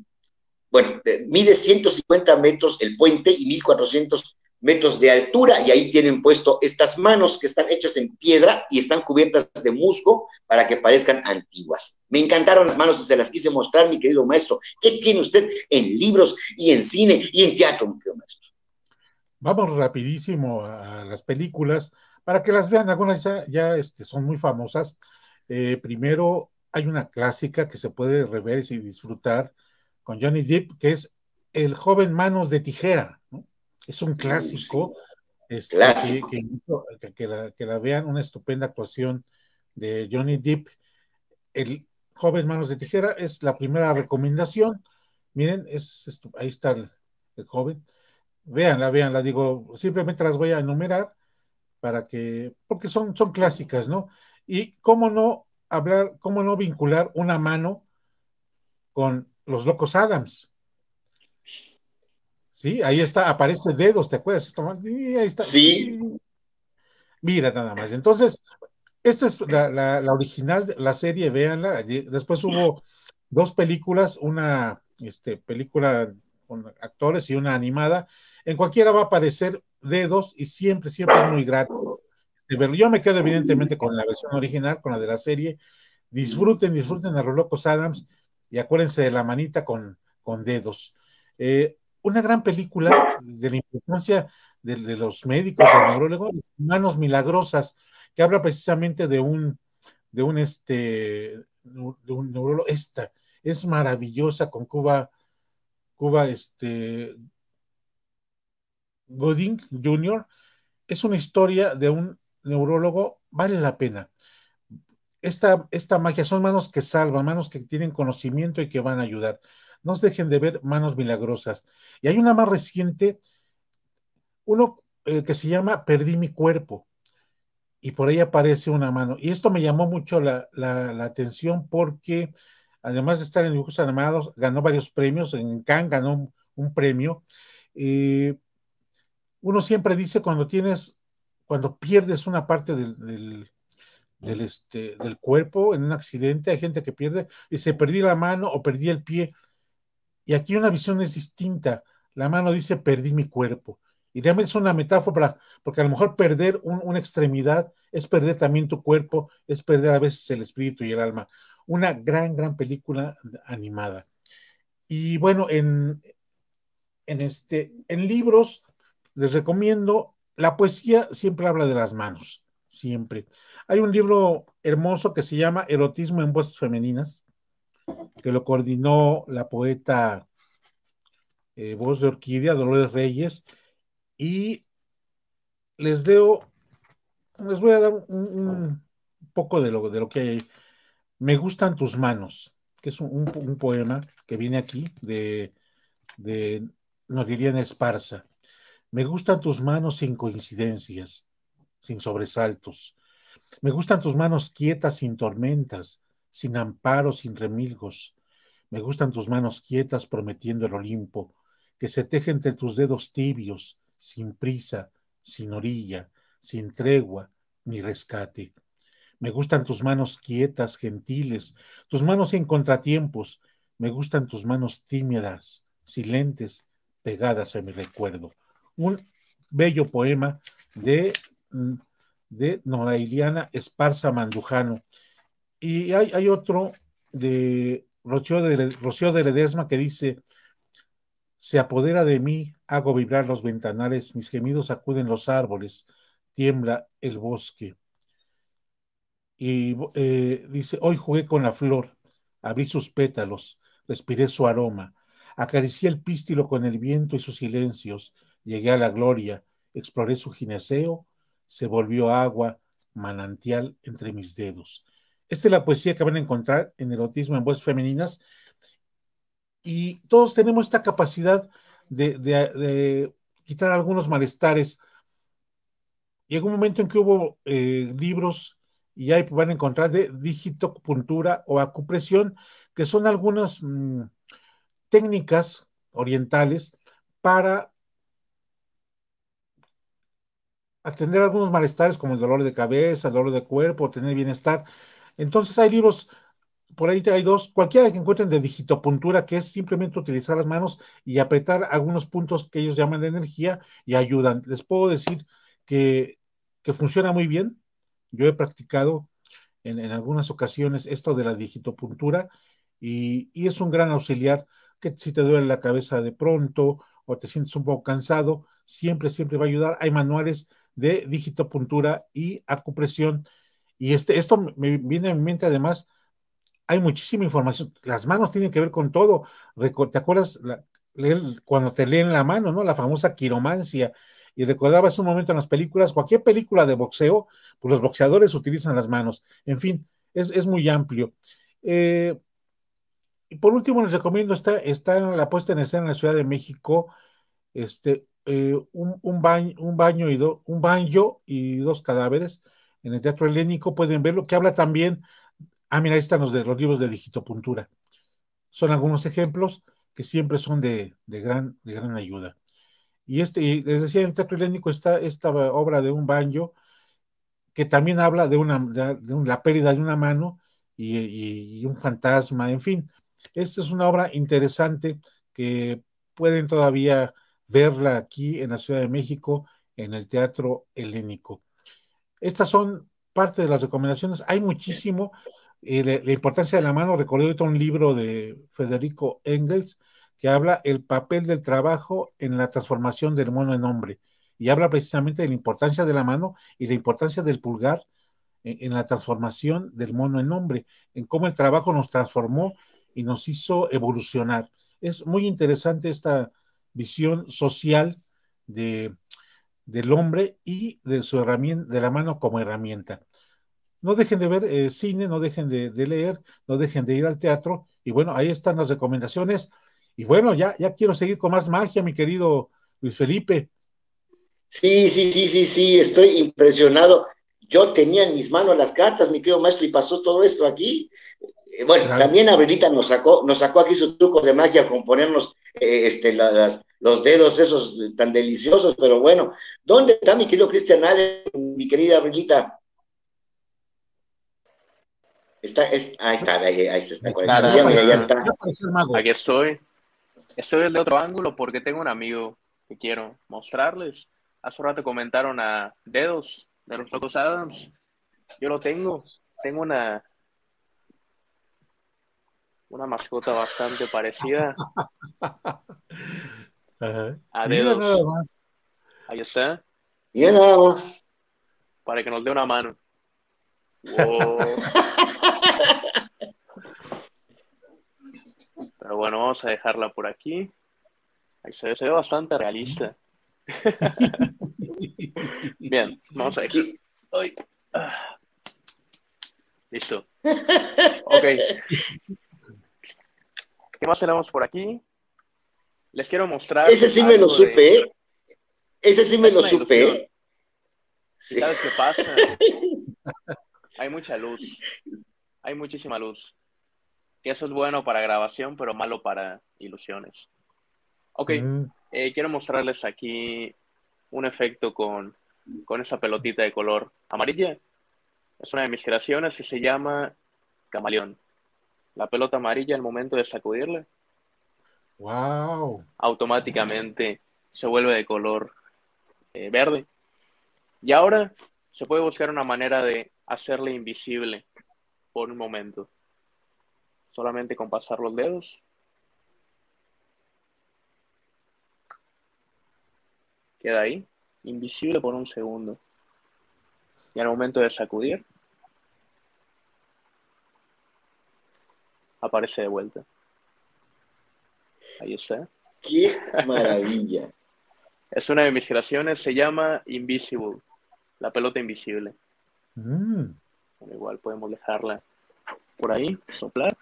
bueno, mide 150 metros el puente y 1400 metros de altura y ahí tienen puesto estas manos que están hechas en piedra y están cubiertas de musgo para que parezcan antiguas. Me encantaron las manos y se las quise mostrar, mi querido maestro. ¿Qué tiene usted en libros y en cine y en teatro, mi querido maestro? Vamos rapidísimo a las películas para que las vean. Algunas ya, este, son muy famosas. Eh, primero, hay una clásica que se puede rever y disfrutar con Johnny Depp, que es El joven manos de tijera. ¿no? Es un clásico. Este, clásico. Que, que, que, la, que, la, vean, una estupenda actuación de Johnny Depp. El joven manos de tijera es la primera recomendación. Miren, es, ahí está el, el joven. Véanla, véanla, digo, simplemente las voy a enumerar para que, porque son, son clásicas, ¿no? Y cómo no hablar, cómo no vincular una mano con los locos Adams. Sí, ahí está, aparece dedos, ¿te acuerdas? Y ahí está. Sí. Mira nada más. Entonces, esta es la, la, la original, la serie, véanla. Después hubo dos películas, una este, película con actores y una animada. En cualquiera va a aparecer dedos y siempre, siempre es muy grato. Yo me quedo evidentemente con la versión original, con la de la serie. Disfruten, disfruten a los locos Adams y acuérdense de la manita con, con dedos. Eh, una gran película de la importancia de, de los médicos, del neurólogo, Manos Milagrosas, que habla precisamente de un, de un, este, de un neurólogo. Esta es maravillosa con Cuba, Cuba, este, Godin Jr. Es una historia de un neurólogo, vale la pena. Esta, esta magia son manos que salvan, manos que tienen conocimiento y que van a ayudar. No se dejen de ver Manos Milagrosas. Y hay una más reciente, uno eh, que se llama Perdí mi cuerpo, y por ahí aparece una mano. Y esto me llamó mucho la, atención porque, además de estar en dibujos animados, ganó varios premios, en Cannes ganó un, premio. Uno siempre dice cuando tienes, cuando pierdes una parte del del, este, del cuerpo en un accidente, hay gente que pierde, dice, perdí la mano o perdí el pie. Y aquí una visión es distinta. La mano dice, perdí mi cuerpo. Y realmente es una metáfora, porque a lo mejor perder una extremidad es perder también tu cuerpo, es perder a veces el espíritu y el alma. Una gran, gran película animada. Y bueno, en, en, este, en libros les recomiendo, la poesía siempre habla de las manos siempre. Hay un libro hermoso que se llama Erotismo en voces femeninas, que lo coordinó la poeta eh, Voz de Orquídea, Dolores Reyes, y les leo, les voy a dar un, poco de lo, de lo que hay. Me gustan tus manos, que es un, poema que viene aquí de, de Nodiriana Esparza. Me gustan tus manos sin coincidencias sin sobresaltos. Me gustan tus manos quietas sin tormentas, sin amparo, sin remilgos. Me gustan tus manos quietas prometiendo el Olimpo, que se teje entre tus dedos tibios, sin prisa, sin orilla, sin tregua ni rescate. Me gustan tus manos quietas, gentiles, tus manos sin contratiempos. Me gustan tus manos tímidas, silentes, pegadas a mi recuerdo. Un bello poema de de Norailiana Esparza Mandujano. Y hay, otro de Rocío, de Ledesma que dice, se apodera de mí, hago vibrar los ventanales, mis gemidos acuden los árboles, tiembla el bosque. Y eh, dice, hoy jugué con la flor, abrí sus pétalos, respiré su aroma, acaricié el pístilo con el viento y sus silencios, llegué a la gloria, exploré su gineceo, se volvió agua, manantial entre mis dedos. Esta es la poesía que van a encontrar en Erotismo en Voces Femeninas. Y todos tenemos esta capacidad de, quitar algunos malestares. Llegó un momento en que hubo eh, libros, y ahí van a encontrar, de digitopuntura o acupresión, que son algunas mm, técnicas orientales para atender algunos malestares como el dolor de cabeza, el dolor de cuerpo, tener bienestar. Entonces hay libros, por ahí hay dos, cualquiera que encuentren de digitopuntura, que es simplemente utilizar las manos y apretar algunos puntos que ellos llaman de energía y ayudan. Les puedo decir que, funciona muy bien. Yo he practicado en, algunas ocasiones esto de la digitopuntura y, y es un gran auxiliar que si te duele la cabeza de pronto o te sientes un poco cansado, siempre, siempre va a ayudar. Hay manuales de digitopuntura y acupresión. Y este, esto me viene a mente además, hay muchísima información. Las manos tienen que ver con todo. ¿Te acuerdas cuando te leen la mano, ¿no? La famosa quiromancia. Y recordabas un momento en las películas, cualquier película de boxeo, pues los boxeadores utilizan las manos. En fin, es, muy amplio. Eh, y por último, les recomiendo, está, está la puesta en escena en la Ciudad de México, este, eh, un, baño, un, baño y un baño y dos cadáveres en el Teatro Helénico, pueden verlo, que habla también, ah, mira, ahí están los, de, los libros de digitopuntura. Son algunos ejemplos que siempre son de, gran, de gran ayuda. Y este, les decía, en el Teatro Helénico está esta obra de un baño que también habla de, una, la pérdida de una mano y, y, un fantasma, en fin. Esta es una obra interesante que pueden todavía verla aquí en la Ciudad de México, en el Teatro Helénico. Estas son parte de las recomendaciones. Hay muchísimo. Eh, la, importancia de la mano, recordé ahorita un libro de Federico Engels que habla el papel del trabajo en la transformación del mono en hombre y habla precisamente de la importancia de la mano y la importancia del pulgar en, en la transformación del mono en hombre, en cómo el trabajo nos transformó y nos hizo evolucionar. Es muy interesante esta, visión social de, del hombre y de su herramienta, de la mano como herramienta. No dejen de ver eh, cine, no dejen de, leer, no dejen de ir al teatro. Y bueno, ahí están las recomendaciones. Y bueno, ya, ya quiero seguir con más magia, mi querido Luis Felipe. Sí, sí, sí, sí, sí, estoy impresionado. Yo tenía en mis manos las cartas, mi querido maestro, y pasó todo esto aquí. Eh, bueno, también Abelita nos sacó, nos sacó aquí su truco de magia con ponernos eh, este, los dedos esos tan deliciosos, pero bueno, ¿dónde está mi querido Cristian Ale, mi querida Abelita? Está, ahí está, ahí, está. ya, está. Aquí estoy. Estoy de otro ángulo porque tengo un amigo que quiero mostrarles. Hace rato comentaron a Dedos de los Locos Adams. Yo lo tengo. Tengo una una mascota bastante parecida a Dedos. Ahí está. Bien nada más. Para que nos dé una mano. Pero bueno, vamos a dejarla por aquí. Ahí se ve, bastante realista. Bien, vamos a aquí. Listo. Ok. ¿Qué más tenemos por aquí? Les quiero mostrar. Ese sí me lo supe, ¿eh? Ese sí me lo supe. ¿eh? ¿Sabes qué pasa? Hay mucha luz. Hay muchísima luz. Que eso es bueno para grabación, pero malo para ilusiones. Ok, mm. eh, quiero mostrarles aquí un efecto con, con esa pelotita de color amarilla. Es una de mis creaciones que se llama camaleón. La pelota amarilla al momento de sacudirle. Wow. Automáticamente se vuelve de color eh, verde. Y ahora se puede buscar una manera de hacerle invisible por un momento. Solamente con pasar los dedos. Queda ahí, invisible por un segundo. Y al momento de sacudir, aparece de vuelta. Ahí está. ¡Qué maravilla! es una de mis creaciones, se llama Invisible, la pelota invisible. Mm. igual podemos dejarla por ahí, soplar.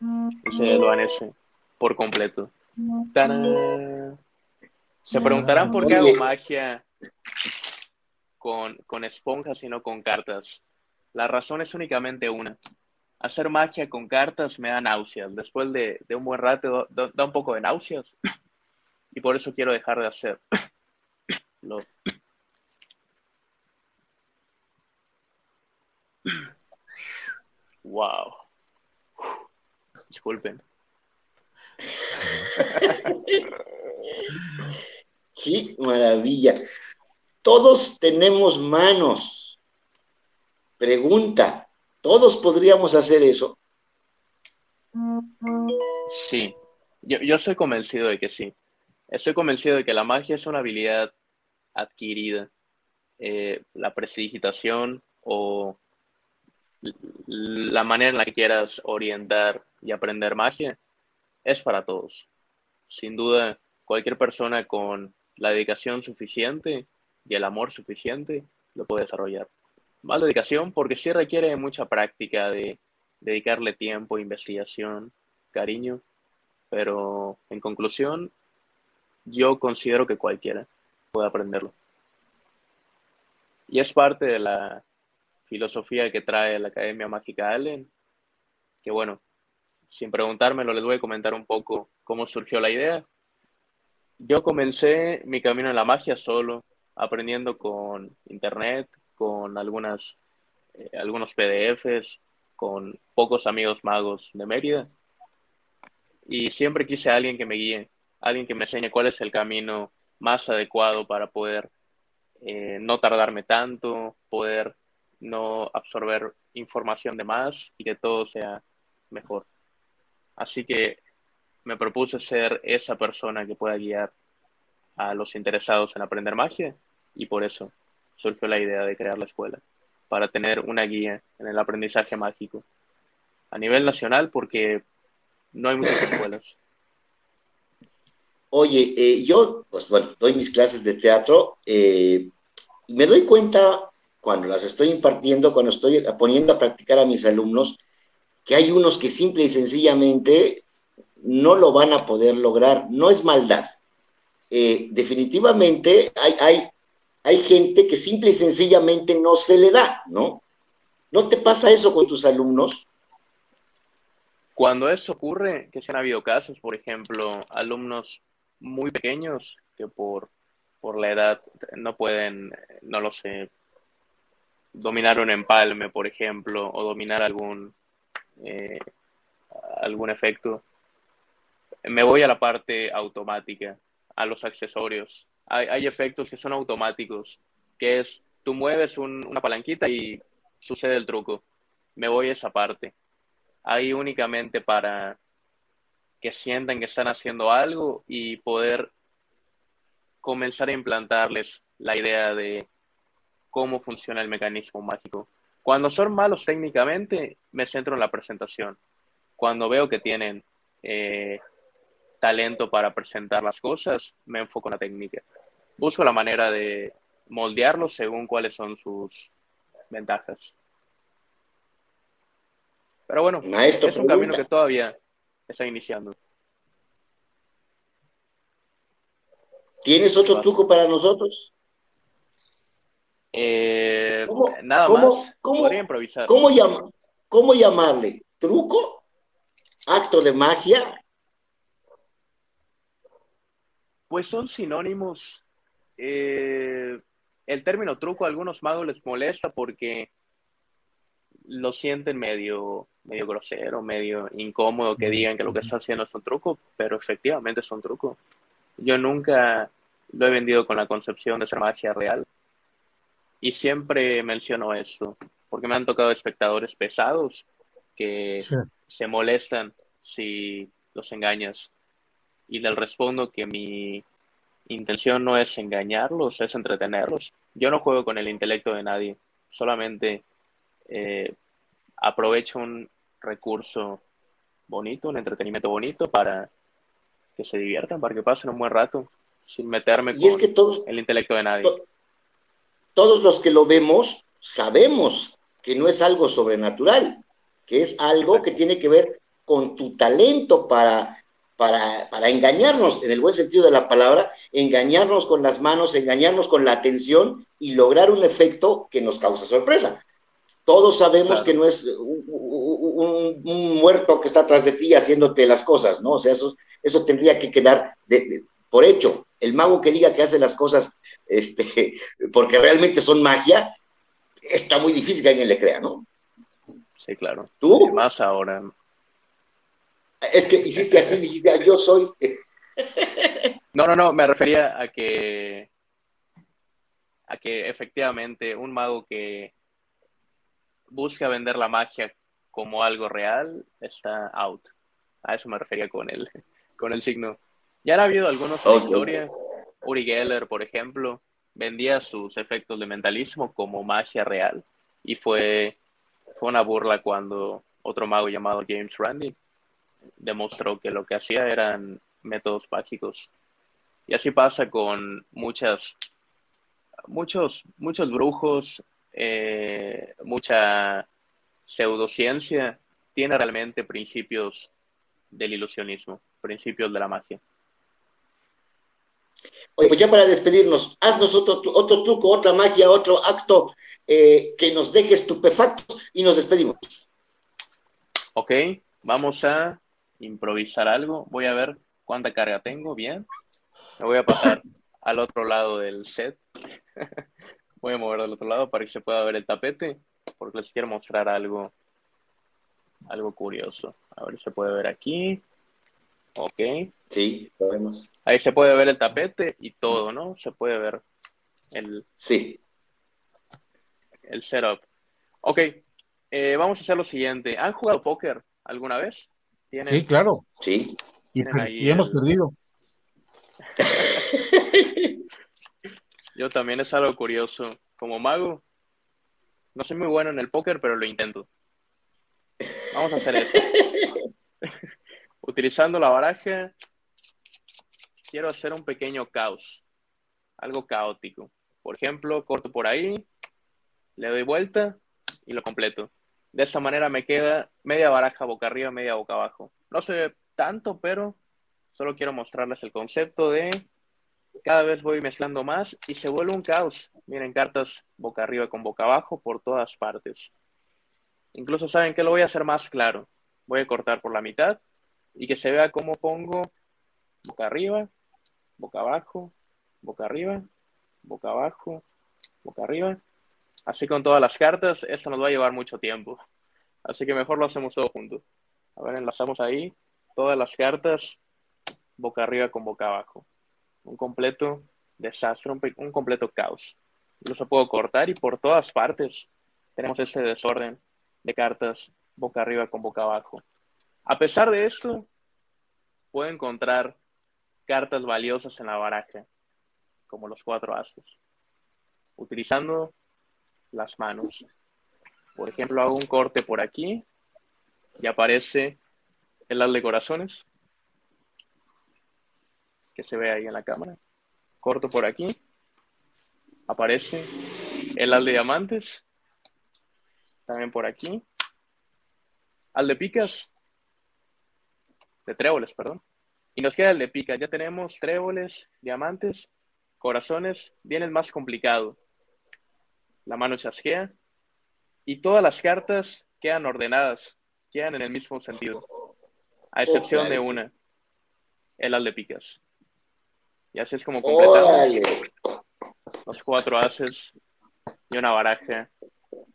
Y se desvanece por completo. Se preguntarán por qué hago magia con, con esponjas y no con cartas. La razón es únicamente una. Hacer magia con cartas me da náuseas. Después de, un buen rato da, un poco de náuseas. Y por eso quiero dejar de hacer. Wow. Disculpen. Qué maravilla. Todos tenemos manos. Pregunta, ¿todos podríamos hacer eso? Sí, yo, yo estoy convencido de que sí. Estoy convencido de que la magia es una habilidad adquirida. Eh, la prestidigitación o la manera en la que quieras orientar y aprender magia es para todos. Sin duda, cualquier persona con la dedicación suficiente y el amor suficiente lo puede desarrollar. Más dedicación porque sí requiere mucha práctica de dedicarle tiempo, investigación, cariño, pero en conclusión, yo considero que cualquiera puede aprenderlo. Y es parte de la filosofía que trae la Academia Mágica Allen, que bueno, sin preguntármelo, les voy a comentar un poco cómo surgió la idea. Yo comencé mi camino en la magia solo, aprendiendo con internet, con algunas, eh, algunos PDFs, con pocos amigos magos de Mérida. Y siempre quise a alguien que me guíe, alguien que me enseñe cuál es el camino más adecuado para poder eh, no tardarme tanto, poder no absorber información de más y que todo sea mejor. Así que me propuse ser esa persona que pueda guiar a los interesados en aprender magia y por eso surgió la idea de crear la escuela, para tener una guía en el aprendizaje mágico a nivel nacional porque no hay muchas escuelas. Oye, eh, yo, pues bueno, doy mis clases de teatro eh, y me doy cuenta cuando las estoy impartiendo, cuando estoy poniendo a practicar a mis alumnos, que hay unos que simple y sencillamente no lo van a poder lograr. No es maldad. Eh, definitivamente hay, hay, hay gente que simple y sencillamente no se le da, ¿no? ¿No te pasa eso con tus alumnos? Cuando eso ocurre, que se han habido casos, por ejemplo, alumnos muy pequeños que por, por la edad no pueden, no lo sé, dominar un empalme, por ejemplo, o dominar algún, eh, algún efecto. Me voy a la parte automática, a los accesorios. Hay, efectos que son automáticos, que es, tú mueves una palanquita y sucede el truco. Me voy a esa parte. Ahí únicamente para que sientan que están haciendo algo y poder comenzar a implantarles la idea de cómo funciona el mecanismo mágico. Cuando son malos técnicamente, me centro en la presentación. Cuando veo que tienen eh, talento para presentar las cosas, me enfoco en la técnica. Busco la manera de moldearlos según cuáles son sus ventajas. Pero bueno, es un camino que todavía está iniciando. ¿Tienes otro truco para nosotros? Eh, nada más. Podría improvisar. ¿cómo, ¿Cómo llamarle? ¿Truco? ¿Acto de magia? Pues son sinónimos. Eh, el término truco a algunos magos les molesta porque lo sienten medio, medio grosero, medio incómodo que digan que lo que está haciendo es un truco, pero efectivamente es un truco. Yo nunca lo he vendido con la concepción de ser magia real y siempre menciono eso, porque me han tocado espectadores pesados que se molestan si los engañas y les respondo que mi intención no es engañarlos, es entretenerlos. Yo no juego con el intelecto de nadie, solamente eh, aprovecho un recurso bonito, un entretenimiento bonito para que se diviertan, para que pasen un buen rato, sin meterme con es que todos, el intelecto de nadie. todos los que lo vemos sabemos que no es algo sobrenatural, que es algo que tiene que ver con tu talento para, para, para, engañarnos, en el buen sentido de la palabra, engañarnos con las manos, engañarnos con la atención y lograr un efecto que nos causa sorpresa. Todos sabemos que no es un, muerto que está atrás de ti haciéndote las cosas, ¿no? O sea, eso, eso tendría que quedar por hecho. El mago que diga que hace las cosas este, porque realmente son magia, está muy difícil que alguien le crea, ¿no? Sí, claro. ¿Tú? más ahora. Es que hiciste así, dijiste, ah, yo soy. no, no, no, me refería a que a que efectivamente un mago que busca vender la magia como algo real, está out. A eso me refería con el, con el signo. Ya han habido algunas historias. Uri Geller, por ejemplo, vendía sus efectos de mentalismo como magia real. Y fue, fue una burla cuando otro mago llamado James Randi demostró que lo que hacía eran métodos mágicos. Y así pasa con muchas, muchos, muchos brujos, eh, mucha pseudociencia tiene realmente principios del ilusionismo, principios de la magia. Oye, pues ya para despedirnos, haznos otro, otro truco, otra magia, otro acto eh, que nos deje estupefactos y nos despedimos. Ok, vamos a improvisar algo. Voy a ver cuánta carga tengo. Bien. Me voy a pasar al otro lado del set. voy a mover del otro lado para que se pueda ver el tapete, porque les quiero mostrar algo, algo curioso. A ver, se puede ver aquí. Ok. Sí, lo vemos. Ahí se puede ver el tapete y todo, ¿no? Se puede ver el... Sí. El setup. Ok, eh, vamos a hacer lo siguiente. ¿Han jugado póker alguna vez? Sí, claro. Sí. Y, hemos perdido. Yo también es algo curioso. Como mago, no soy muy bueno en el póker, pero lo intento. Vamos a hacer esto. Utilizando la baraja, quiero hacer un pequeño caos. Algo caótico. Por ejemplo, corto por ahí, le doy vuelta y lo completo. De esa manera me queda media baraja boca arriba, media boca abajo. No se, tanto, pero solo quiero mostrarles el concepto de cada vez voy mezclando más y se vuelve un caos. Miren cartas boca arriba con boca abajo por todas partes. Incluso saben que lo voy a hacer más claro. Voy a cortar por la mitad y que se vea cómo pongo boca arriba, boca abajo, boca arriba, boca abajo, boca arriba. Así con todas las cartas, esto nos va a llevar mucho tiempo. Así que mejor lo hacemos todo junto. A ver, enlazamos ahí todas las cartas boca arriba con boca abajo. Un completo desastre, un, completo caos. Incluso puedo cortar y por todas partes tenemos este desorden de cartas boca arriba con boca abajo. A pesar de esto, puedo encontrar cartas valiosas en la baraja, como los cuatro ases, utilizando las manos. Por ejemplo, hago un corte por aquí y aparece el as de corazones, que se ve ahí en la cámara. Corto por aquí, aparece el as de diamantes, también por aquí. Al de picas, de tréboles, perdón. Y nos queda el de picas. Ya tenemos tréboles, diamantes, corazones. Viene el más complicado. La mano chasquea. Y todas las cartas quedan ordenadas, quedan en el mismo sentido. A excepción de una, el al de picas. Y así es como completamos los cuatro haces y una baraja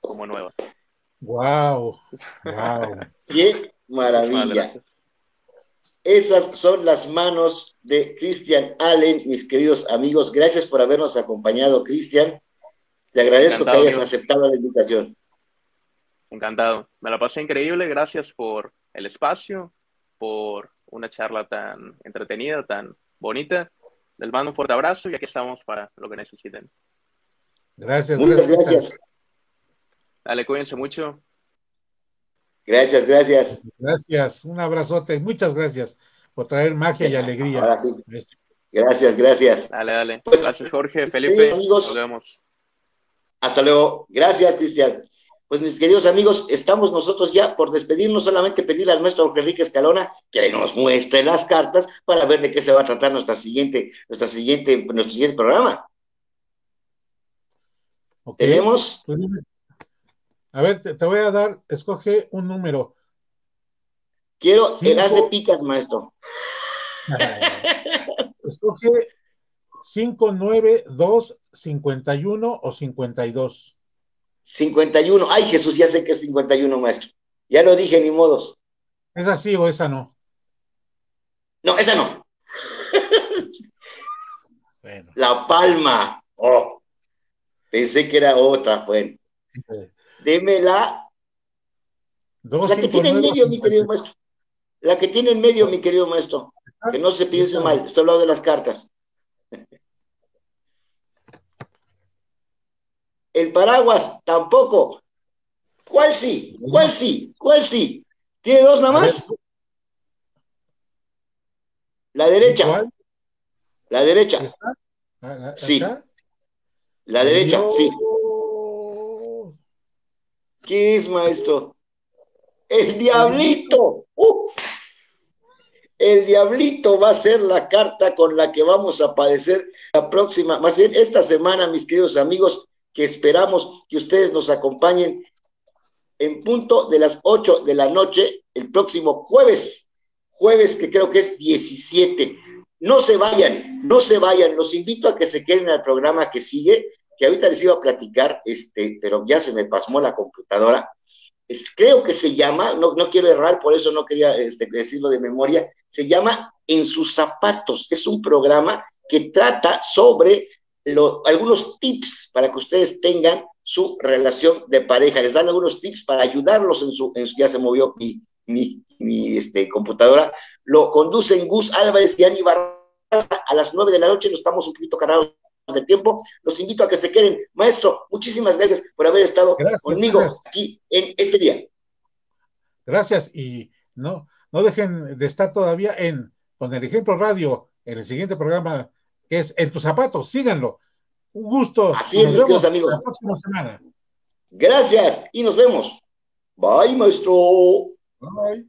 como nueva. Wow, wow. Qué maravilla. Esas son las manos de Christian Allen, mis queridos amigos. Gracias por habernos acompañado, Cristian. Te agradezco que hayas aceptado la invitación. Encantado. Me la pasé increíble. Gracias por el espacio, por una charla tan entretenida, tan bonita. Les mando un fuerte abrazo y aquí estamos para lo que necesiten. Gracias, Muchas gracias. Dale, cuídense mucho. Gracias, gracias. Gracias, un abrazote, muchas gracias por traer magia y alegría. Ahora sí. Gracias, gracias. Dale, dale. Pues, gracias, Jorge, Felipe. Amigos, nos vemos. Hasta luego. Gracias, Cristian. Pues mis queridos amigos, estamos nosotros ya por despedirnos, solamente pedirle al maestro Enrique Escalona que nos muestre las cartas para ver de qué se va a tratar nuestra siguiente, nuestra siguiente, nuestro siguiente programa. Tenemos. Pues a ver, te, voy a dar, escoge un número. Quiero el as de picas, maestro. escoge 5, 9, 2, 51 o 52. 51. Ay, Jesús, ya sé que es 51, maestro. Ya lo dije, ni modos. ¿Esa sí o esa no? No, esa no. bueno. La palma. Oh. Pensé que era otra, fue. Démela. la que tiene en medio, mi querido maestro. La que tiene en medio, mi querido maestro. Que no se piense mal. Estoy hablando de las cartas. El paraguas tampoco. ¿Cuál sí? ¿Cuál sí? ¿Cuál sí? ¿Tiene dos nada más? La derecha. La derecha. Sí. La derecha, sí. ¿Qué es, maestro? El diablito. El diablito va a ser la carta con la que vamos a padecer la próxima, más bien esta semana, mis queridos amigos, que esperamos que ustedes nos acompañen en punto de las 8 de la noche el próximo jueves, jueves que creo que es 17. No se vayan, no se vayan, los invito a que se queden al programa que sigue, que ahorita les iba a platicar, este, pero ya se me pasmó la computadora. creo que se llama, no, no quiero errar, por eso no quería este, decirlo de memoria, se llama En sus zapatos. Es un programa que trata sobre algunos tips para que ustedes tengan su relación de pareja. Les dan algunos tips para ayudarlos en su, en ya se movió mi, mi, este, computadora. Lo conducen Gus Álvarez y Ani Barraza a las nueve de la noche. Nos estamos un poquito cargados de tiempo. Los invito a que se queden. Maestro, muchísimas gracias por haber estado conmigo aquí en este día. Gracias y no, no dejen de estar todavía en con el ejemplo radio en el siguiente programa que es En tus zapatos, síganlo. Un gusto. Así es, mis amigos. La próxima semana. Gracias y nos vemos. Bye, maestro. Bye.